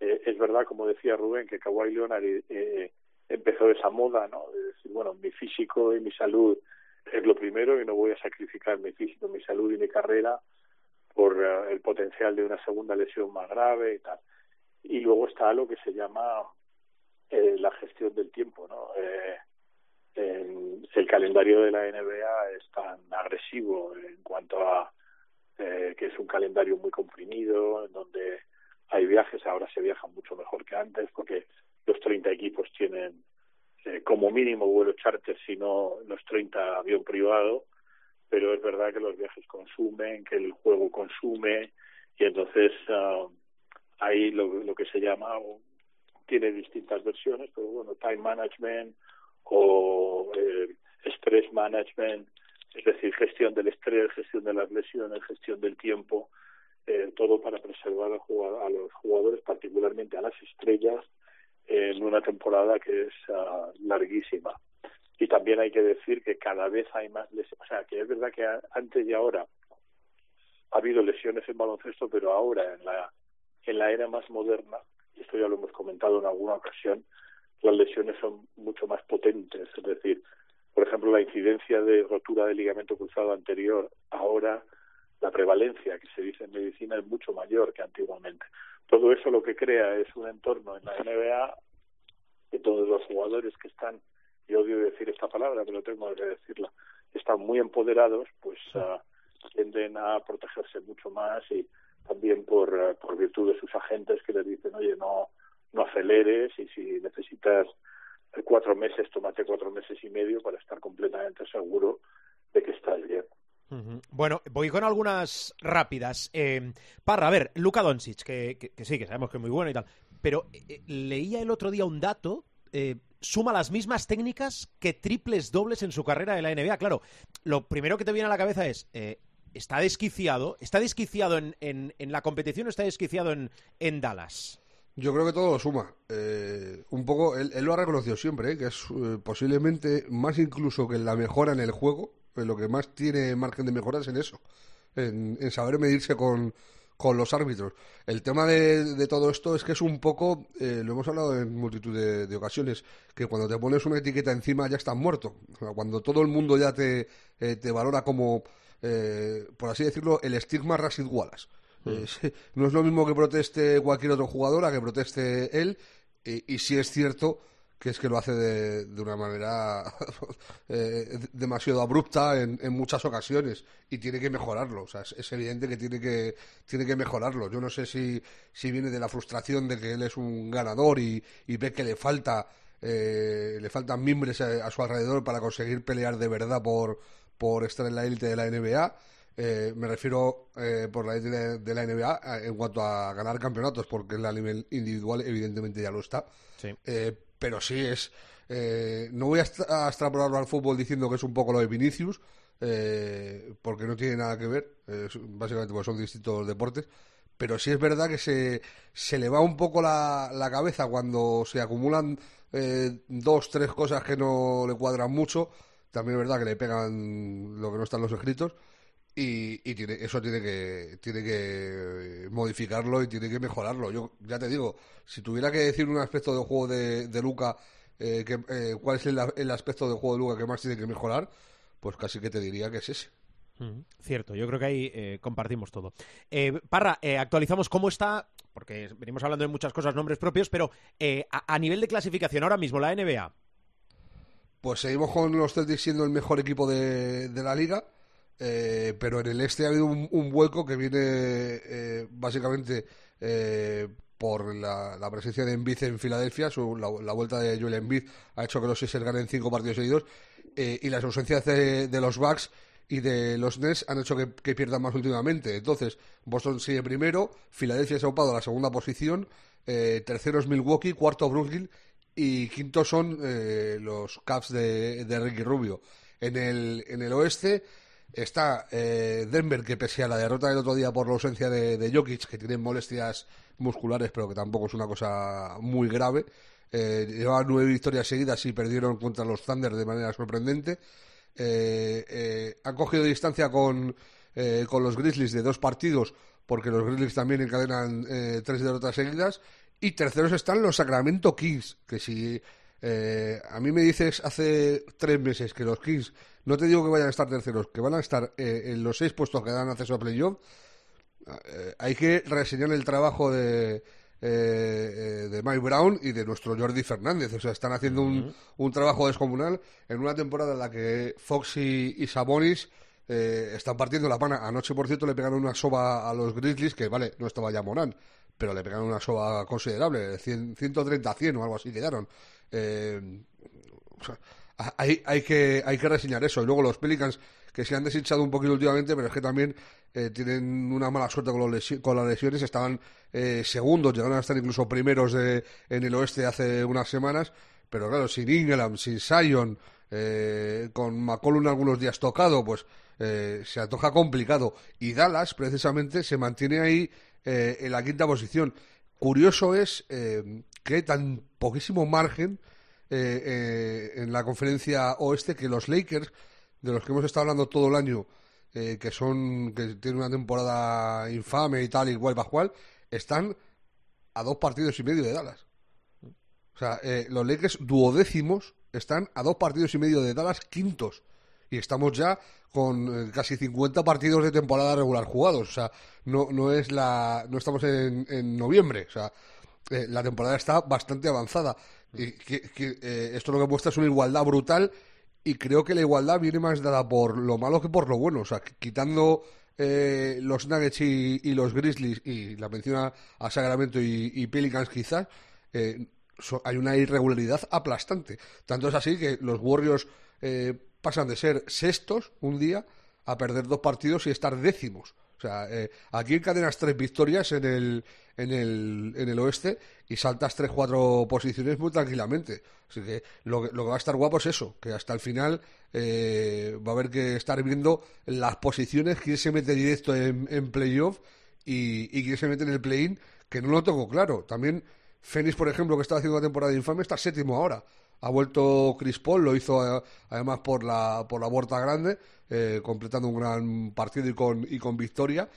[SPEAKER 4] Eh, es verdad, como decía Rubén, que Kawhi Leonard eh, empezó esa moda, ¿no? De decir, bueno, mi físico y mi salud es lo primero y no voy a sacrificar mi físico, mi salud y mi carrera por eh, el potencial de una segunda lesión más grave y tal. Y luego está lo que se llama eh, la gestión del tiempo, ¿no? Eh, el calendario de la NBA es tan agresivo en cuanto a eh, que es un calendario muy comprimido, en donde hay viajes, ahora se viaja mucho mejor que antes, porque los 30 equipos tienen eh, como mínimo vuelo charter, si no los 30 avión privado, pero es verdad que los viajes consumen, que el juego consume, y entonces uh, ahí lo, lo que se llama, tiene distintas versiones, pero bueno, time management o eh, stress management, es decir, gestión del estrés, gestión de las lesiones, gestión del tiempo, eh, todo para preservar a, los jugadores, particularmente a las estrellas, en una temporada que es uh, larguísima. Y también hay que decir que cada vez hay más lesiones. O sea, que es verdad que antes y ahora ha habido lesiones en baloncesto, pero ahora en la, en la era más moderna, y esto ya lo hemos comentado en alguna ocasión, las lesiones son mucho más potentes. Es decir, por ejemplo, la incidencia de rotura del ligamento cruzado anterior ahora la prevalencia que se dice en medicina es mucho mayor que antiguamente. Todo eso lo que crea es un entorno en la NBA de todos los jugadores que están, y odio decir esta palabra, pero tengo que decirla, están muy empoderados, pues uh, tienden a protegerse mucho más y también por, uh, por virtud de sus agentes que les dicen, oye, no, no aceleres y si necesitas cuatro meses, tómate cuatro meses y medio para estar completamente seguro de que estás bien.
[SPEAKER 1] Bueno, voy con algunas rápidas. Eh, Parra, a ver, Luka Doncic, que, sí, que sabemos que es muy bueno y tal, pero eh, eh, leía el otro día un dato, eh, suma las mismas técnicas que triples dobles en su carrera de la NBA. Claro, lo primero que te viene a la cabeza es, eh, ¿está desquiciado? ¿Está desquiciado en, en, en, la competición o está desquiciado en, en Dallas?
[SPEAKER 5] Yo creo que todo lo suma. Eh, un poco, él, lo ha reconocido siempre, que es posiblemente más incluso que la mejora en el juego, lo que más tiene margen de mejora es en eso, en, saber medirse con, con, los árbitros. El tema de, de, todo esto es que es un poco, eh, lo hemos hablado en multitud de, ocasiones, que cuando te pones una etiqueta encima ya estás muerto. Cuando todo el mundo ya te, eh, te valora como, eh, por así decirlo, el estigma residualas. Mm. no es lo mismo que proteste cualquier otro jugador a que proteste él, y, sí es cierto que es que lo hace de, una manera eh, demasiado abrupta en, en, muchas ocasiones y tiene que mejorarlo. O sea, es, evidente que tiene que tiene que mejorarlo. Yo no sé si, si viene de la frustración de que él es un ganador y, y ve que le falta eh, le faltan mimbres a, a, su alrededor para conseguir pelear de verdad por, por estar en la élite de la NBA. Eh, me refiero eh, por la de, de, la NBA en cuanto a ganar campeonatos, porque en la nivel individual evidentemente ya lo está.
[SPEAKER 1] Sí.
[SPEAKER 5] Eh, pero sí es. Eh, no voy a, a, extrapolarlo al fútbol diciendo que es un poco lo de Vinicius, eh, porque no tiene nada que ver, eh, básicamente pues son distintos deportes, pero sí es verdad que se, se le va un poco la, la cabeza cuando se acumulan eh, dos, tres cosas que no le cuadran mucho, también es verdad que le pegan lo que no están los escritos. Y, y tiene, eso tiene que, tiene que modificarlo y tiene que mejorarlo. Yo ya te digo, si tuviera que decir un aspecto del juego de, de Luca, eh, que, eh, cuál es el, el, aspecto del juego de Luca que más tiene que mejorar, pues casi que te diría que es ese.
[SPEAKER 1] Mm, cierto, yo creo que ahí eh, compartimos todo. Eh, Parra, eh, actualizamos cómo está, porque venimos hablando de muchas cosas, nombres propios, pero a, a nivel de clasificación ahora mismo, la NBA.
[SPEAKER 5] Pues seguimos con los Celtics siendo el mejor equipo de, de la liga eh, pero en el este ha habido un, un vuelco que viene eh, básicamente eh, por la, presencia de Embiid en Filadelfia, su, la, la, vuelta de Joel Embiid ha hecho que los Sixers ganen cinco partidos seguidos eh, y las ausencias de, los Bucks y de los Nets han hecho que, pierdan más últimamente. Entonces, Boston sigue primero, Filadelfia se ha ocupado la segunda posición, tercero es Milwaukee, cuarto Brooklyn y quinto son los Cavs de, de Ricky Rubio. En el, en el oeste Está eh, Denver, que pese a la derrota del otro día por la ausencia de, Jokic, que tiene molestias musculares, pero que tampoco es una cosa muy grave, eh, llevaban nueve victorias seguidas y perdieron contra los Thunder de manera sorprendente. Eh, eh han cogido distancia con, eh, con los Grizzlies de dos partidos, porque los Grizzlies también encadenan eh, tres derrotas seguidas. Y terceros están los Sacramento Kings, que si eh, a mí me dices hace tres meses que los Kings, no te digo que vayan a estar terceros, que van a estar eh, en los seis puestos que dan acceso a playoff, eh, hay que reseñar el trabajo de, eh, de Mike Brown y de nuestro Jordi Fernández. O sea, están haciendo un, uh -huh. un trabajo descomunal en una temporada en la que Fox y, y Sabonis eh, están partiendo la pana. Anoche, por cierto, le pegaron una soba a los Grizzlies, que vale, no estaba ya Morán, pero le pegaron una soba considerable, 100, 130-100 o algo así quedaron. Eh, o sea, hay, hay, que, hay que reseñar eso. Y luego los Pelicans, que se han deshinchado un poquito últimamente, pero es que también eh, tienen una mala suerte con, lesi con las lesiones. Estaban eh, segundos, llegaron a estar incluso primeros de, en el oeste hace unas semanas. Pero claro, sin Ingram, sin Sion, eh, con McCollum algunos días tocado, pues eh, se antoja complicado. Y Dallas, precisamente, se mantiene ahí eh, en la quinta posición. Curioso es que hay tan poquísimo margen en la conferencia oeste que los Lakers, de los que hemos estado hablando todo el año, que son que tienen una temporada infame y tal, igual cual, están a dos partidos y medio de Dallas. O sea, los Lakers duodécimos están a dos partidos y medio de Dallas quintos. Y estamos ya con eh, casi 50 partidos de temporada regular jugados. O sea, no, no, es la, no estamos en, en noviembre. O sea, eh, la temporada está bastante avanzada. Y que, eh, esto lo que muestra es una igualdad brutal. Y creo que la igualdad viene más dada por lo malo que por lo bueno. O sea, quitando los Nuggets y, los Grizzlies y la mención a, Sacramento y, y Pelicans quizás, hay una irregularidad aplastante. Tanto es así que los Warriors eh, pasan de ser sextos un día a perder dos partidos y estar décimos. O sea, eh, aquí encadenas tres victorias en el, en el, en el oeste y saltas tres, cuatro posiciones muy tranquilamente. Así que lo, lo que va a estar guapo es eso, que hasta el final eh, va a haber que estar viendo las posiciones, quién se mete directo en, playoff y, quién se mete en el play-in, que no lo tengo claro. También Fénix, por ejemplo, que estaba haciendo una temporada infame, está séptimo ahora. Ha vuelto Chris Paul, lo hizo eh, además por la, por la Huerta Grande, eh, completando un gran partido y con, y con victoria,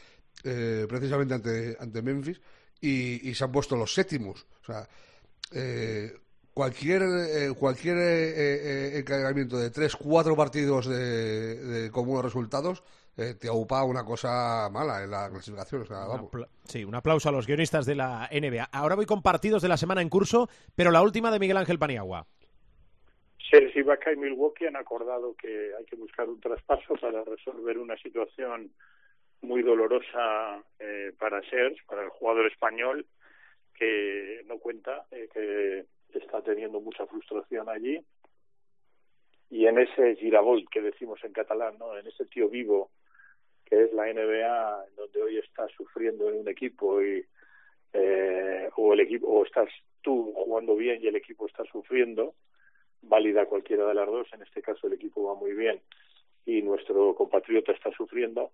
[SPEAKER 5] eh, precisamente ante, ante Memphis, y, se han puesto los séptimos. O sea, cualquier cualquier encadenamiento de tres, cuatro partidos de, de comunes resultados eh, te aupa una cosa mala en la clasificación.
[SPEAKER 1] Sí, un aplauso a los guionistas de la NBA. Ahora voy con partidos de la semana en curso, pero la última de Miguel Ángel Paniagua.
[SPEAKER 4] Chelsea, Vaca y Milwaukee han acordado que hay que buscar un traspaso para resolver una situación muy dolorosa eh, para Serge, para el jugador español, que no cuenta, eh, que está teniendo mucha frustración allí. Y en ese girabolt que decimos en catalán, ¿no? en ese tío vivo que es la NBA, donde hoy estás sufriendo en un equipo y eh, o el equipo o estás tú jugando bien y el equipo está sufriendo, válida cualquiera de las dos. En este caso el equipo va muy bien y nuestro compatriota está sufriendo.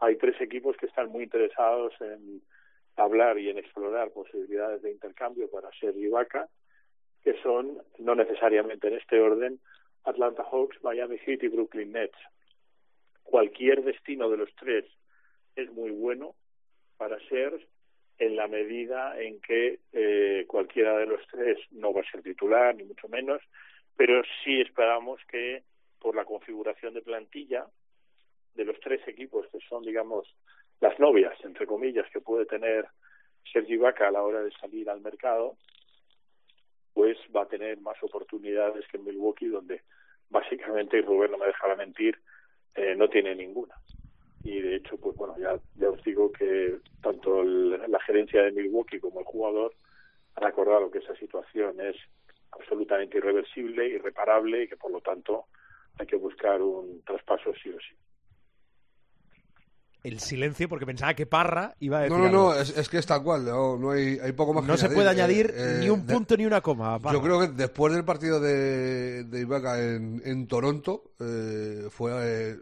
[SPEAKER 4] Hay tres equipos que están muy interesados en hablar y en explorar posibilidades de intercambio para ser Vaca, que son no necesariamente en este orden Atlanta Hawks, Miami Heat y Brooklyn Nets cualquier destino de los tres es muy bueno para ser en la medida en que eh, cualquiera de los tres no va a ser titular, ni mucho menos, pero sí esperamos que por la configuración de plantilla de los tres equipos que son, digamos, las novias, entre comillas, que puede tener Sergi Vaca a la hora de salir al mercado, pues va a tener más oportunidades que en Milwaukee, donde básicamente, y Rubén no me dejará mentir, eh, no tiene ninguna. Y de hecho, pues bueno, ya, ya os digo que tanto la gerencia de Milwaukee como el jugador han acordado que esa situación es absolutamente irreversible, irreparable y que por lo tanto hay que buscar un traspaso sí o sí.
[SPEAKER 1] El silencio, porque pensaba que Parra iba a decir.
[SPEAKER 5] No, no, no, es, que es tal cual, no, hay, hay, poco más
[SPEAKER 1] No se puede añadir eh, ni un punto ni una coma.
[SPEAKER 5] Yo creo que después del partido de, de Ibaka en, en Toronto, eh, fue eh,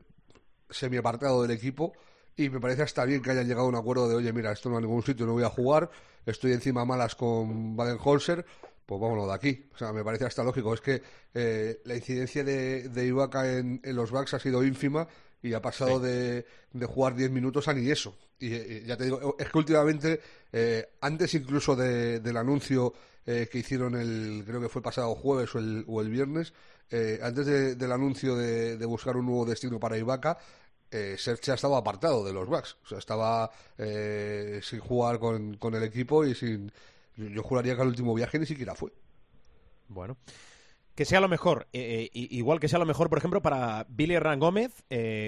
[SPEAKER 5] semi apartado del equipo y me parece hasta bien que hayan llegado a un acuerdo de, oye, mira, esto no a ningún sitio, no voy a jugar, estoy encima malas con Baden-Holzer, pues vámonos de aquí. O sea, me parece hasta lógico. Es que eh, la incidencia de, de Ibaka en, los backs ha sido ínfima y ha pasado de, de, jugar 10 minutos a ni eso. Y, ya te digo, es que últimamente, eh, antes incluso del anuncio eh, que hicieron el, creo que fue pasado jueves o el, o el viernes, eh, antes del anuncio de, buscar un nuevo destino para Ibaka, eh, Serge estaba apartado de los Bucks. O sea, estaba eh, sin jugar con, con, el equipo y sin. Yo juraría que al último viaje ni siquiera fue.
[SPEAKER 1] Bueno. Que sea lo mejor, eh, igual que sea lo mejor, por ejemplo, para Billy Hernán Gómez,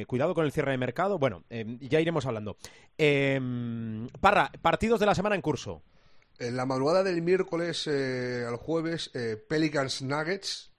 [SPEAKER 1] cuidado con el cierre de mercado, bueno, ya iremos hablando. Parra, partidos de la semana en curso.
[SPEAKER 5] En la madrugada del miércoles al jueves, Pelicans Nuggets,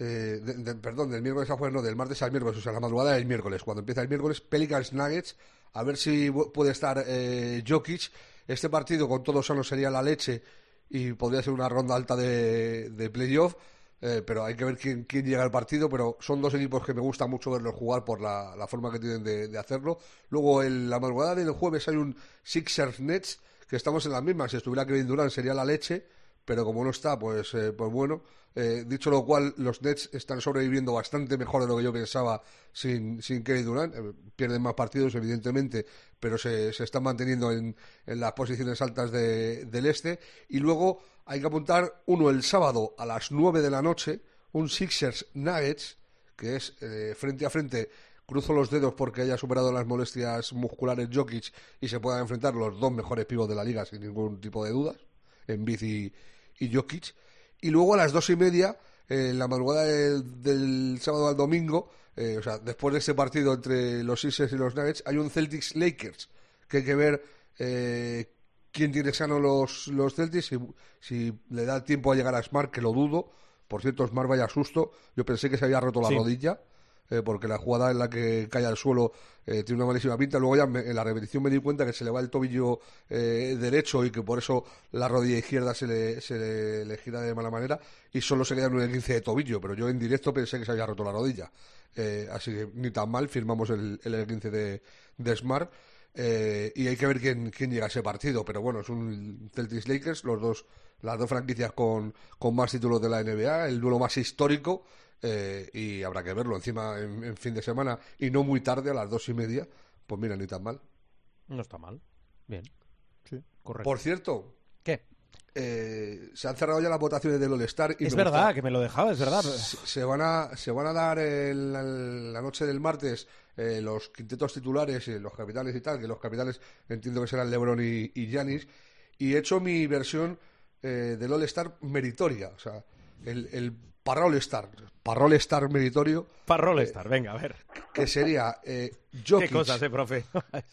[SPEAKER 5] eh, perdón, del miércoles a jueves, no, del martes al miércoles, o sea, la madrugada del miércoles, cuando empieza el miércoles, Pelicans Nuggets, a ver si puede estar eh, Jokic. Este partido con todos sano sería la leche y podría ser una ronda alta de, de playoff, eh, pero hay que ver quién, quién llega al partido, pero son dos equipos que me gusta mucho verlos jugar por la, la forma que tienen de, de hacerlo. Luego, en la madrugada del jueves hay un Sixers Nets, que estamos en las mismas. Si estuviera Kevin Durant sería la leche, pero como no está, pues, eh, pues bueno. Eh, dicho lo cual, los Nets están sobreviviendo bastante mejor de lo que yo pensaba sin, sin Kevin Durant. Eh, pierden más partidos, evidentemente, pero se, se están manteniendo en, en las posiciones altas de- del este. Y luego hay que apuntar uno el sábado a las 9 de la noche, un Sixers Nuggets, que es frente a frente. Cruzo los dedos porque haya superado las molestias musculares Jokic y se puedan enfrentar los dos mejores pibos de la liga sin ningún tipo de dudas, en y, y Jokic. Y luego a las dos y media, eh, en la madrugada del, del sábado al domingo, eh, o sea, después de ese partido entre los Sixers y los Nuggets, hay un Celtics Lakers, que hay que ver eh, quién tiene sano los, los Celtics, si, si le da tiempo a llegar a Smart, que lo dudo. Por cierto, Smart vaya susto. Yo pensé que se había roto la
[SPEAKER 1] Sí.
[SPEAKER 5] rodilla, eh, porque la jugada en la que cae al suelo eh, tiene una malísima pinta. Luego ya me- en la repetición me di cuenta que se le va el tobillo eh, derecho y que por eso la rodilla izquierda se le, se le, gira de mala manera y solo se queda en un esguince de tobillo. Pero yo en directo pensé que se había roto la rodilla. Eh, así que ni tan mal, firmamos el, el esguince de, de Smart. Eh, y hay que ver quién, quién llega a ese partido. Pero bueno, es un Celtics Lakers, los dos, las dos franquicias con, con más títulos de la NBA, el duelo más histórico. Eh, y habrá que verlo encima en, en fin de semana y no muy tarde a las dos y media. Pues mira, ni tan mal.
[SPEAKER 1] No está mal. Bien. Sí, correcto.
[SPEAKER 5] Por cierto,
[SPEAKER 1] ¿Qué?
[SPEAKER 5] eh, se han cerrado ya las votaciones del All-Star. y
[SPEAKER 1] Es
[SPEAKER 5] me
[SPEAKER 1] verdad
[SPEAKER 5] gusta-
[SPEAKER 1] que me lo dejaba, es verdad.
[SPEAKER 5] se, se van a se van a dar en la, noche del martes eh, los quintetos titulares y los capitales y tal que los capitales entiendo que serán LeBron y, y Giannis y he hecho mi versión eh, del All Star meritoria o sea el, el para All Star para All Star meritorio
[SPEAKER 1] Parrol estar, venga, a ver.
[SPEAKER 5] que sería eh,
[SPEAKER 1] Qué
[SPEAKER 5] Jokic,
[SPEAKER 1] cosas, eh, profe.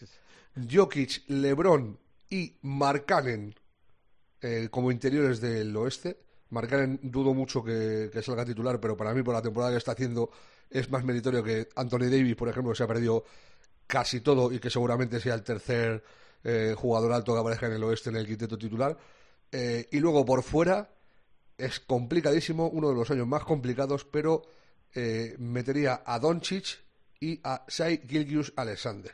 [SPEAKER 5] Jokic, LeBron y Markkanen eh, como interiores del oeste. Markkanen dudo mucho que, que salga titular, pero para mí por la temporada que está haciendo es más meritorio que Anthony Davis, por ejemplo, que se ha perdido casi todo y que seguramente sea el tercer eh, jugador alto que aparezca en el oeste en el quinteto titular. Eh, y luego por fuera es complicadísimo, uno de los años más complicados, pero eh, metería a Doncic y a Shai Gilgius Alexander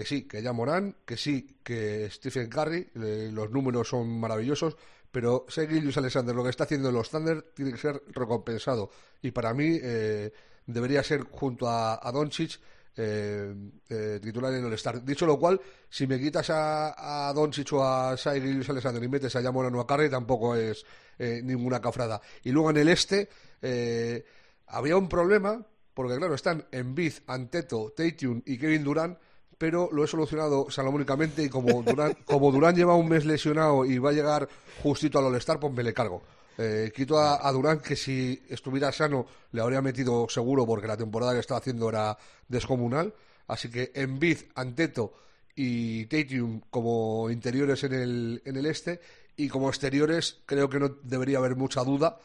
[SPEAKER 5] que sí, que ya Morán, que sí, que Stephen Curry, los números son maravillosos, pero Shai Gilgeous Alexander, lo que está haciendo en los Thunder tiene que ser recompensado. Y para mí eh, debería ser junto a, a Doncic eh, eh, titular en el Star. Dicho lo cual, si me quitas a, a Doncic o a Shai Gilgeous Alexander y metes a Jamoran o a Curry, tampoco es eh, ninguna cafrada. Y luego en el este eh, había un problema, porque claro, están Embiid, Anteto, Tatum y Kevin Durant, pero lo he solucionado salomónicamente y como Durán, como Durán lleva un mes lesionado y va a llegar justito al All-Star, pues me le cargo. Eh, quito a, a Durán que si estuviera sano le habría metido seguro porque la temporada que estaba haciendo era descomunal. Así que Embiid, Anteto y Tatum como interiores en el, en el este y como exteriores creo que no debería haber mucha duda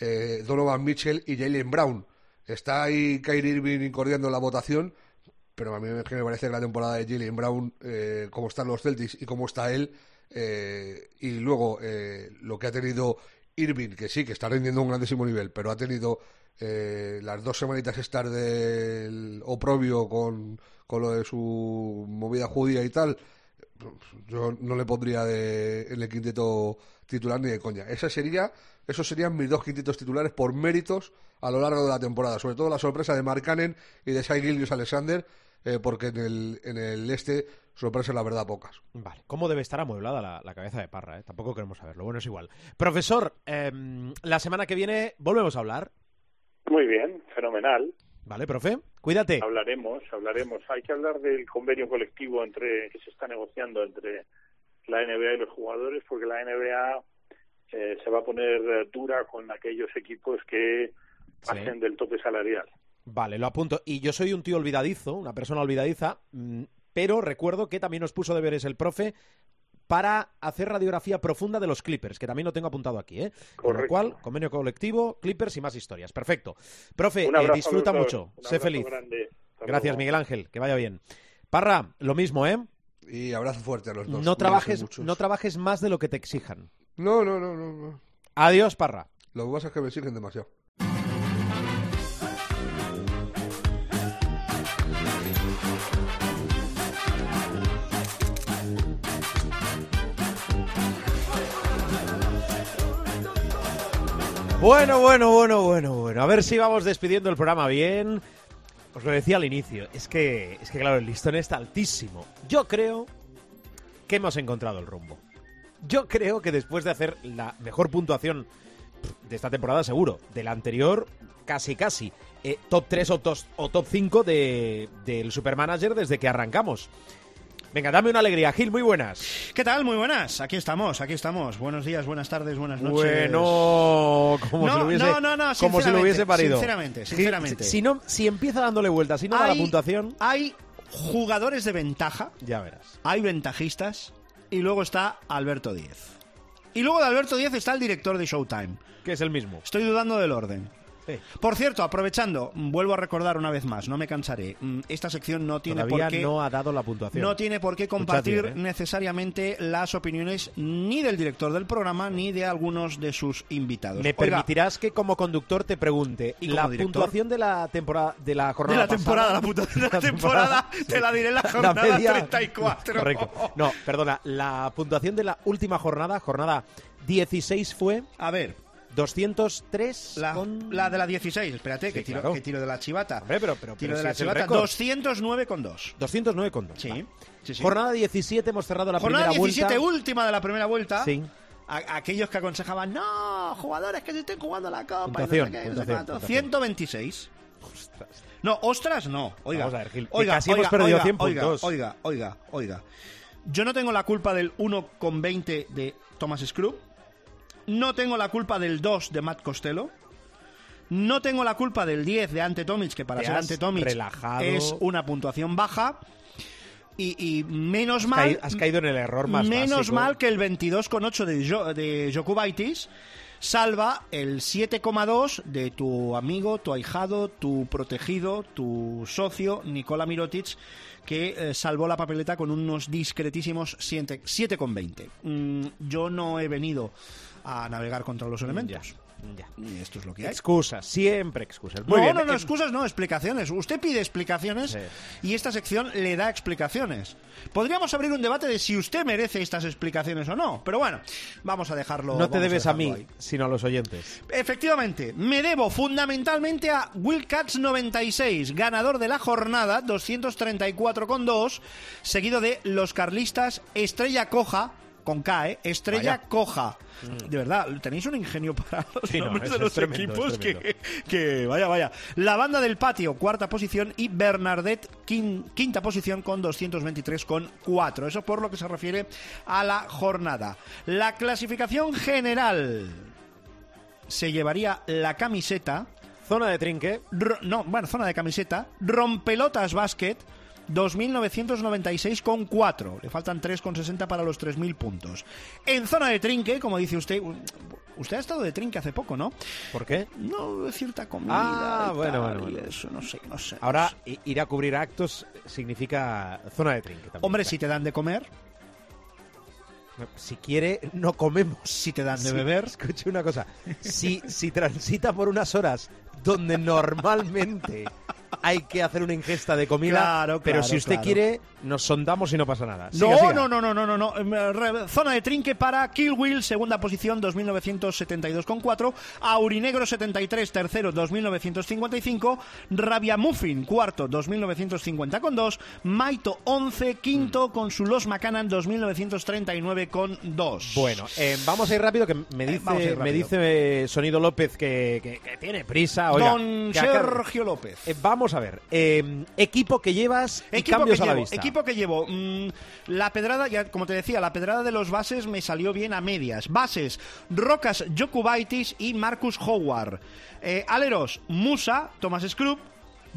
[SPEAKER 5] eh, Donovan Mitchell y Jalen Brown. Está ahí Kyrie Irving incordiando la votación, pero a mí me parece que la temporada de Jalen Brown, eh, como están los Celtics y cómo está él, eh, y luego lo que ha tenido Irving, que sí, que está rindiendo un grandísimo nivel, pero ha tenido eh, las dos semanitas estar del oprobio con, con lo de su movida judía y tal, yo no le pondría de, en el quinteto titular ni de coña. Esa sería, esos serían mis dos quintetos titulares por méritos a lo largo de la temporada. Sobre todo la sorpresa de Mark Cannon y de Shai Gilgeous Alexander, eh, porque en el, en el este sorpresas la verdad pocas.
[SPEAKER 1] Vale, ¿cómo debe estar amueblada la, la cabeza de Parra? eh? Tampoco queremos saberlo. Bueno, es igual. Profesor, em, la semana que viene volvemos a hablar.
[SPEAKER 4] Muy bien, fenomenal.
[SPEAKER 1] ¿Vale, profe? Cuídate.
[SPEAKER 4] Hablaremos, hablaremos. Hay que hablar del convenio colectivo entre que se está negociando entre la NBA y los jugadores, porque la NBA eh, se va a poner eh, dura con aquellos equipos que
[SPEAKER 1] Sí.
[SPEAKER 4] pasen del tope salarial.
[SPEAKER 1] Vale, lo apunto. Y yo soy un tío olvidadizo, una persona olvidadiza, mm, pero recuerdo que también nos puso deberes el profe para hacer radiografía profunda de los Clippers, que también lo tengo apuntado aquí, ¿eh? Con lo cual, convenio colectivo, Clippers y más historias. Perfecto. Profe, eh, disfruta mucho. Sé feliz. Gracias. Miguel Ángel. Que vaya bien. Parra, lo mismo, ¿eh?
[SPEAKER 5] Y abrazo fuerte a los dos.
[SPEAKER 1] No trabajes, no trabajes más de lo que te exijan.
[SPEAKER 5] no, no, no, no, no.
[SPEAKER 1] Adiós, Parra.
[SPEAKER 5] Lo que pasa es que me exigen demasiado.
[SPEAKER 1] Bueno, bueno, bueno, bueno, bueno. A ver si vamos despidiendo el programa bien. Os lo decía al inicio, es que, es que claro, el listón está altísimo. Yo creo que hemos encontrado el rumbo. Yo creo que después de hacer la mejor puntuación de esta temporada, seguro, de la anterior, casi casi, eh, top 3 o, o top 5 de, del Supermanager desde que arrancamos. Venga, dame una alegría, Gil, muy buenas.
[SPEAKER 6] ¿Qué tal? Muy buenas. Aquí estamos, aquí estamos. Buenos días, buenas tardes, buenas noches.
[SPEAKER 1] Bueno, como
[SPEAKER 6] No,
[SPEAKER 1] si lo hubiese,
[SPEAKER 6] no, no, no,
[SPEAKER 1] como si lo hubiese parido.
[SPEAKER 6] sinceramente,
[SPEAKER 1] Gil,
[SPEAKER 6] sinceramente.
[SPEAKER 1] Si, no, si empieza dándole vueltas, si no da la
[SPEAKER 6] Hay-
[SPEAKER 1] puntuación,
[SPEAKER 6] Hay jugadores de ventaja,
[SPEAKER 1] ya verás.
[SPEAKER 6] hay ventajistas y luego está Alberto Díez. Y luego de Alberto Díez está el director de Showtime.
[SPEAKER 1] Que es el mismo.
[SPEAKER 6] Estoy dudando del orden. Por cierto, aprovechando, vuelvo a recordar una vez más, no me cansaré. mm, Esta sección no tiene
[SPEAKER 1] Todavía
[SPEAKER 6] por qué
[SPEAKER 1] no ha dado la puntuación.
[SPEAKER 6] No tiene por qué compartir
[SPEAKER 1] bien, ¿eh?
[SPEAKER 6] necesariamente las opiniones ni del director del programa ni de algunos de sus invitados.
[SPEAKER 1] Me
[SPEAKER 6] Oiga,
[SPEAKER 1] permitirás que como conductor te pregunte
[SPEAKER 6] ¿Y
[SPEAKER 1] la
[SPEAKER 6] director?
[SPEAKER 1] puntuación de la temporada de la
[SPEAKER 6] de
[SPEAKER 1] jornada
[SPEAKER 6] la temporada, la
[SPEAKER 1] pasada?
[SPEAKER 6] puta de la,
[SPEAKER 1] La
[SPEAKER 6] temporada, te la diré en la jornada
[SPEAKER 1] media-
[SPEAKER 6] 34.
[SPEAKER 1] Correcto. No, perdona, la puntuación de la última jornada, jornada 16 fue
[SPEAKER 6] A ver,
[SPEAKER 1] 203
[SPEAKER 6] la,
[SPEAKER 1] con
[SPEAKER 6] la de la 16, espérate, que,
[SPEAKER 1] Sí,
[SPEAKER 6] tiro,
[SPEAKER 1] claro.
[SPEAKER 6] que tiro de la chivata.
[SPEAKER 1] Hombre, pero pero,
[SPEAKER 6] tiro
[SPEAKER 1] pero
[SPEAKER 6] de
[SPEAKER 1] si
[SPEAKER 6] la chivata,
[SPEAKER 1] récord.
[SPEAKER 6] 209 con 2.
[SPEAKER 1] 209 con 2.
[SPEAKER 6] Sí,
[SPEAKER 1] vale.
[SPEAKER 6] sí, sí.
[SPEAKER 1] Jornada 17 hemos cerrado la
[SPEAKER 6] Jornada
[SPEAKER 1] primera
[SPEAKER 6] 17,
[SPEAKER 1] vuelta.
[SPEAKER 6] última de la primera vuelta.
[SPEAKER 1] Sí.
[SPEAKER 6] A- aquellos que aconsejaban, no, jugadores que se estén jugando la copa. y no sé
[SPEAKER 1] Puntuación,
[SPEAKER 6] qué, no sé
[SPEAKER 1] puntuación,
[SPEAKER 6] cuánto".
[SPEAKER 1] puntuación.
[SPEAKER 6] 126.
[SPEAKER 1] Ostras.
[SPEAKER 6] No, ostras, no. Oiga,
[SPEAKER 1] Vamos a ver, Gil, que
[SPEAKER 6] oiga,
[SPEAKER 1] casi hemos
[SPEAKER 6] oiga,
[SPEAKER 1] perdido
[SPEAKER 6] oiga,
[SPEAKER 1] 100
[SPEAKER 6] oiga. Oiga, oiga, oiga. Yo no tengo la culpa del 1,20 de Thomas Scrub. No tengo la culpa del 2 de Matt Costello. No tengo la culpa del 10 de Ante Tomic, que para
[SPEAKER 1] Te
[SPEAKER 6] ser Ante Tomic
[SPEAKER 1] relajado.
[SPEAKER 6] es una puntuación baja. Y, y menos
[SPEAKER 1] Has
[SPEAKER 6] mal.
[SPEAKER 1] has caído en el error más
[SPEAKER 6] Menos
[SPEAKER 1] básico.
[SPEAKER 6] mal que el 22,8 de, Jo- de Jokubaitis salva el 7,2 de tu amigo, tu ahijado, tu protegido, tu socio, Nicola Mirotic, que eh, salvó la papeleta con unos discretísimos 7 7,20. Mm, yo no he venido a navegar contra los elementos.
[SPEAKER 1] Ya.
[SPEAKER 6] Y esto es lo que hay.
[SPEAKER 1] Excusas, siempre excusas. Muy
[SPEAKER 6] no,
[SPEAKER 1] bien.
[SPEAKER 6] no, no,
[SPEAKER 1] Eh,
[SPEAKER 6] excusas, no, explicaciones. Usted pide explicaciones
[SPEAKER 1] Sí.
[SPEAKER 6] y esta sección le da explicaciones. Podríamos abrir un debate de si usted merece estas explicaciones o no, pero bueno, vamos a dejarlo.
[SPEAKER 1] No te
[SPEAKER 6] a
[SPEAKER 1] debes a mí,
[SPEAKER 6] ahí.
[SPEAKER 1] sino a los oyentes.
[SPEAKER 6] Efectivamente, me debo fundamentalmente a Wilcats96, ganador de la jornada, 234,2, seguido de los carlistas Estrella Coja, con K, ¿eh? Estrella
[SPEAKER 1] Vaya.
[SPEAKER 6] Coja. De verdad, tenéis un ingenio para los
[SPEAKER 1] Sí,
[SPEAKER 6] nombres
[SPEAKER 1] es-
[SPEAKER 6] de los
[SPEAKER 1] tremendo,
[SPEAKER 6] equipos que, vaya, vaya. La banda del patio, cuarta posición, y Bernardet, quin- quinta posición con 223,4. Eso por lo que se refiere a la jornada. La clasificación general se llevaría la camiseta.
[SPEAKER 1] Zona de trinque.
[SPEAKER 6] ro- no, bueno, zona de camiseta. Rompelotas Basket. 2.996,4. Le faltan 3,60 para los 3.000 puntos. En zona de trinque, como dice usted, usted ha estado de trinque hace poco, ¿no?
[SPEAKER 1] ¿Por qué?
[SPEAKER 6] No, de cierta comida.
[SPEAKER 1] Ah,
[SPEAKER 6] y
[SPEAKER 1] bueno,
[SPEAKER 6] tal,
[SPEAKER 1] bueno.
[SPEAKER 6] Eso, no sé, no sé. no
[SPEAKER 1] Ahora,
[SPEAKER 6] sé.
[SPEAKER 1] ir a cubrir actos significa zona de trinque también.
[SPEAKER 6] Hombre, si te dan de comer,
[SPEAKER 1] Si quiere, no comemos.
[SPEAKER 6] si te dan de beber.
[SPEAKER 1] Escuche una cosa. Si, si transita por unas horas donde normalmente hay que hacer una ingesta de comida,
[SPEAKER 6] Claro,
[SPEAKER 1] pero si usted
[SPEAKER 6] claro.
[SPEAKER 1] quiere, nos sondamos y no pasa nada. Siga,
[SPEAKER 6] No,
[SPEAKER 1] siga.
[SPEAKER 6] no, no, no, no, no, no. Eh, re- Zona de trinque para Kill Will, segunda posición, 2.972,4. Aurinegro 73, tercero, 2.955. Rabia Muffin, cuarto, 2.950,2. Maito 11, quinto, con su Los Macanan, 2.939,2.
[SPEAKER 1] Bueno, eh, vamos a ir rápido, que me
[SPEAKER 6] a
[SPEAKER 1] dice,
[SPEAKER 6] ir
[SPEAKER 1] me dice eh, Sonido López que, que- que tiene prisa. Oiga,
[SPEAKER 6] Don
[SPEAKER 1] que
[SPEAKER 6] Sergio López.
[SPEAKER 1] Eh, vamos a ver. eh, equipo que llevas y
[SPEAKER 6] Equipo que,
[SPEAKER 1] cambios a la
[SPEAKER 6] llevo,
[SPEAKER 1] vista.
[SPEAKER 6] Equipo que llevo, mm, la pedrada, ya como te decía, la pedrada de los bases me salió bien a medias. Bases, Rocas Jokubaitis y Marcus Howard. Eh, aleros, Musa, Thomas Scrub,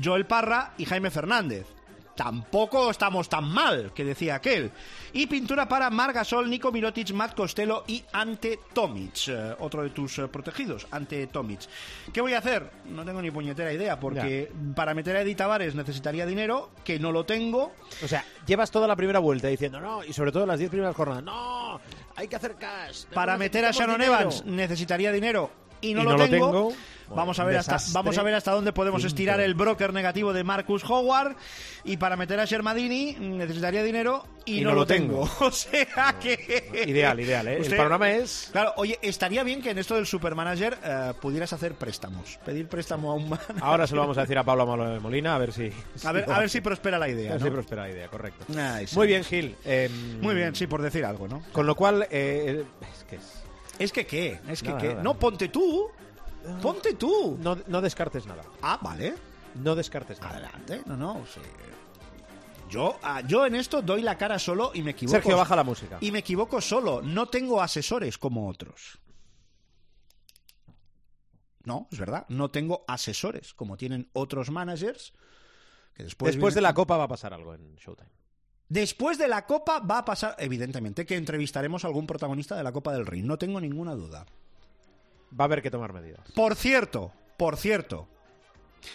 [SPEAKER 6] Joel Parra y Jaime Fernández. Tampoco estamos tan mal, que decía aquel. Y pintura para Margasol, Nico Mirotic, Matt Costello y Ante Tomic. eh, otro de tus eh, protegidos, Ante Tomic. ¿Qué voy a hacer? No tengo ni puñetera idea, porque para meter a Edith Tavares necesitaría dinero, que no lo tengo.
[SPEAKER 1] O sea, llevas toda la primera vuelta diciendo, no, y sobre todo las 10 primeras jornadas, no, hay que hacer cash.
[SPEAKER 6] Para meter a
[SPEAKER 1] dinero".
[SPEAKER 6] Evans necesitaría dinero, y no,
[SPEAKER 1] Y
[SPEAKER 6] lo,
[SPEAKER 1] no lo
[SPEAKER 6] tengo. Vamos a, ver hasta, vamos a ver hasta dónde podemos
[SPEAKER 1] pinto.
[SPEAKER 6] estirar el broker negativo de Marcus Howard. Y para meter a Shermadini necesitaría dinero y, no, lo tengo. o sea que.
[SPEAKER 1] Ideal, ideal, ¿eh?
[SPEAKER 6] Usted-
[SPEAKER 1] El panorama es...
[SPEAKER 6] Claro, oye, estaría bien que en esto del supermanager eh, pudieras hacer préstamos. Pedir préstamo a un manager.
[SPEAKER 1] Ahora se lo vamos a decir a Pablo Molo- Molina, a ver si...
[SPEAKER 6] A ver, a ver si prospera la idea.
[SPEAKER 1] A ver
[SPEAKER 6] ¿no?
[SPEAKER 1] si prospera la idea, correcto. Muy bien, Gil. em,
[SPEAKER 6] Muy bien, sí, por decir algo, ¿no?
[SPEAKER 1] Con lo cual, eh, es que es-
[SPEAKER 6] Es que qué, es que
[SPEAKER 1] Nada,
[SPEAKER 6] qué.
[SPEAKER 1] nada.
[SPEAKER 6] No, ponte tú. Ponte tú.
[SPEAKER 1] no, no descartes nada.
[SPEAKER 6] Ah, vale.
[SPEAKER 1] No descartes nada.
[SPEAKER 6] Adelante. No, no. sí. Yo, ah, yo en esto doy la cara solo y me equivoco.
[SPEAKER 1] Sergio, baja la música.
[SPEAKER 6] Y me equivoco solo. No tengo asesores como otros. No, es verdad. No tengo asesores como tienen otros managers. Que después
[SPEAKER 1] Después de la Copa va a pasar algo en Showtime.
[SPEAKER 6] Después de la Copa va a pasar, evidentemente, que entrevistaremos a algún protagonista de la Copa del Rey. No tengo ninguna duda.
[SPEAKER 1] Va a haber que tomar medidas.
[SPEAKER 6] Por cierto, por cierto,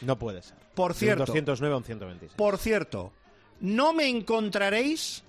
[SPEAKER 1] No puede ser.
[SPEAKER 6] Por cierto.
[SPEAKER 1] 209 a un 126.
[SPEAKER 6] Por cierto, no me encontraréis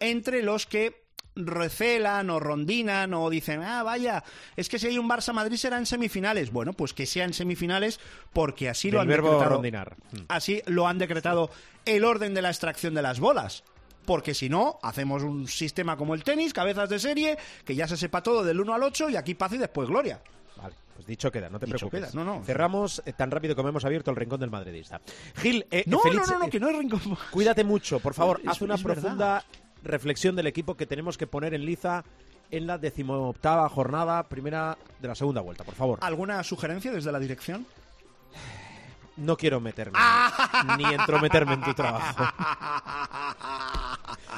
[SPEAKER 6] entre los que recelan o rondinan o dicen, ah, vaya, es que si hay un Barça-Madrid será en semifinales. Bueno, pues que sea en semifinales porque así lo han
[SPEAKER 1] verbo
[SPEAKER 6] decretado.
[SPEAKER 1] rondinar.
[SPEAKER 6] Así lo han decretado el orden de la extracción de las bolas. Porque si no, hacemos un sistema como el tenis, cabezas de serie, que ya se sepa todo del 1 al 8 y aquí paz y después gloria.
[SPEAKER 1] Vale, pues dicho queda, no te
[SPEAKER 6] Dicho
[SPEAKER 1] preocupes.
[SPEAKER 6] queda, no, no.
[SPEAKER 1] Cerramos eh, tan rápido como hemos abierto el rincón del madridista. Gil, eh,
[SPEAKER 6] No, no, no, no,
[SPEAKER 1] eh,
[SPEAKER 6] que no es rincón.
[SPEAKER 1] cuídate mucho, por favor.
[SPEAKER 6] Es-
[SPEAKER 1] haz una
[SPEAKER 6] verdad.
[SPEAKER 1] profunda reflexión del equipo que tenemos que poner en liza en la decimoctava jornada primera de la segunda vuelta, por favor.
[SPEAKER 6] ¿Alguna sugerencia desde la dirección?
[SPEAKER 1] No quiero meterme ni entrometerme en tu trabajo.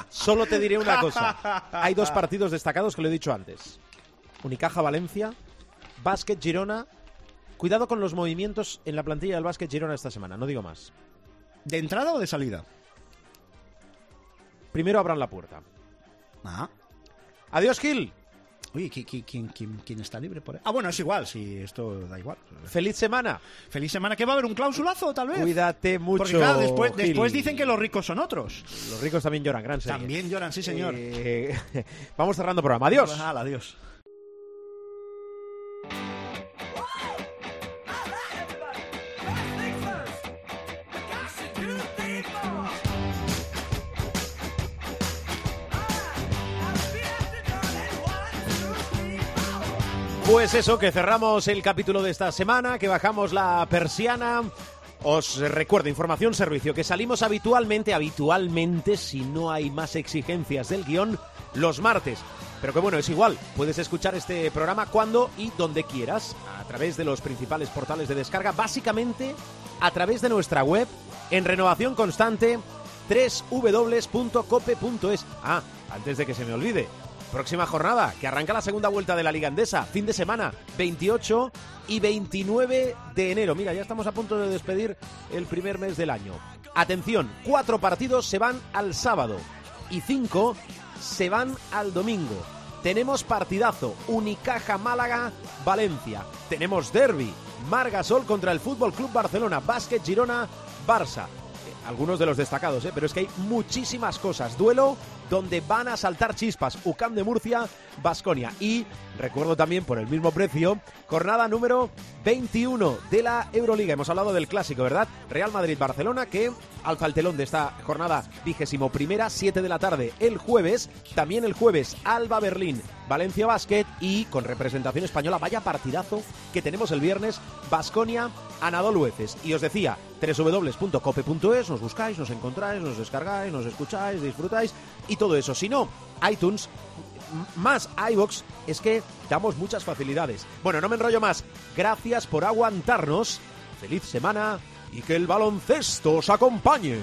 [SPEAKER 1] Solo te diré una cosa. Hay dos partidos destacados que lo he dicho antes. Unicaja Valencia, Básquet Girona. Cuidado con los movimientos en la plantilla del Básquet Girona esta semana, no digo más.
[SPEAKER 6] ¿De entrada o de salida?
[SPEAKER 1] Primero abran la puerta.
[SPEAKER 6] Ah.
[SPEAKER 1] Adiós, Gil.
[SPEAKER 6] Oye, ¿qui- qui- ¿quién, quién, quién está libre por ahí? Ah, bueno, es igual, si esto da igual.
[SPEAKER 1] Feliz semana.
[SPEAKER 6] Feliz semana, que va a haber un clausulazo, tal vez.
[SPEAKER 1] Cuídate mucho.
[SPEAKER 6] Porque claro, después,
[SPEAKER 1] Gil.
[SPEAKER 6] después dicen que los ricos son otros.
[SPEAKER 1] Los ricos también lloran, gran serie.
[SPEAKER 6] También lloran, sí, señor.
[SPEAKER 1] Eh, vamos cerrando programa. Adiós.
[SPEAKER 6] Adiós.
[SPEAKER 1] Pues eso, que cerramos el capítulo de esta semana, que bajamos la persiana. Os recuerdo, información, servicio, que salimos habitualmente, habitualmente, si no hay más exigencias del guion, los martes. Pero que bueno, es igual, puedes escuchar este programa cuando y donde quieras, a través de los principales portales de descarga, básicamente a través de nuestra web, en renovación constante, www.cope.es. Ah, antes de que se me olvide, próxima jornada, que arranca la segunda vuelta de la Liga Andesa, fin de semana, 28 y 29 de enero. Mira, ya estamos a punto de despedir el primer mes del año. Atención, cuatro partidos se van al sábado y cinco se van al domingo. Tenemos partidazo, Unicaja Málaga, Valencia. Tenemos derby, Margasol contra el Fútbol Club Barcelona, Básquet Girona, Barça. Eh, Algunos de los destacados, ¿eh? pero es que hay muchísimas cosas. Duelo donde van a saltar chispas. UCAM de Murcia, Basconia. Y recuerdo también por el mismo precio, jornada número 21 de la Euroliga. Hemos hablado del clásico, ¿verdad? Real Madrid-Barcelona, que alza el telón de esta jornada vigésimo primera, 7 de la tarde el jueves. También el jueves, Alba Berlín, Valencia Basket y con representación española, vaya partidazo que tenemos el viernes, Basconia, Anadolu Efes. Y os decía, www.cope.es, nos buscáis, nos encontráis, nos descargáis, nos escucháis, disfrutáis y todo eso. Si no, iTunes más iBox es que damos muchas facilidades. Bueno, no me enrollo más. Gracias por aguantarnos. Feliz semana y que el baloncesto os acompañe.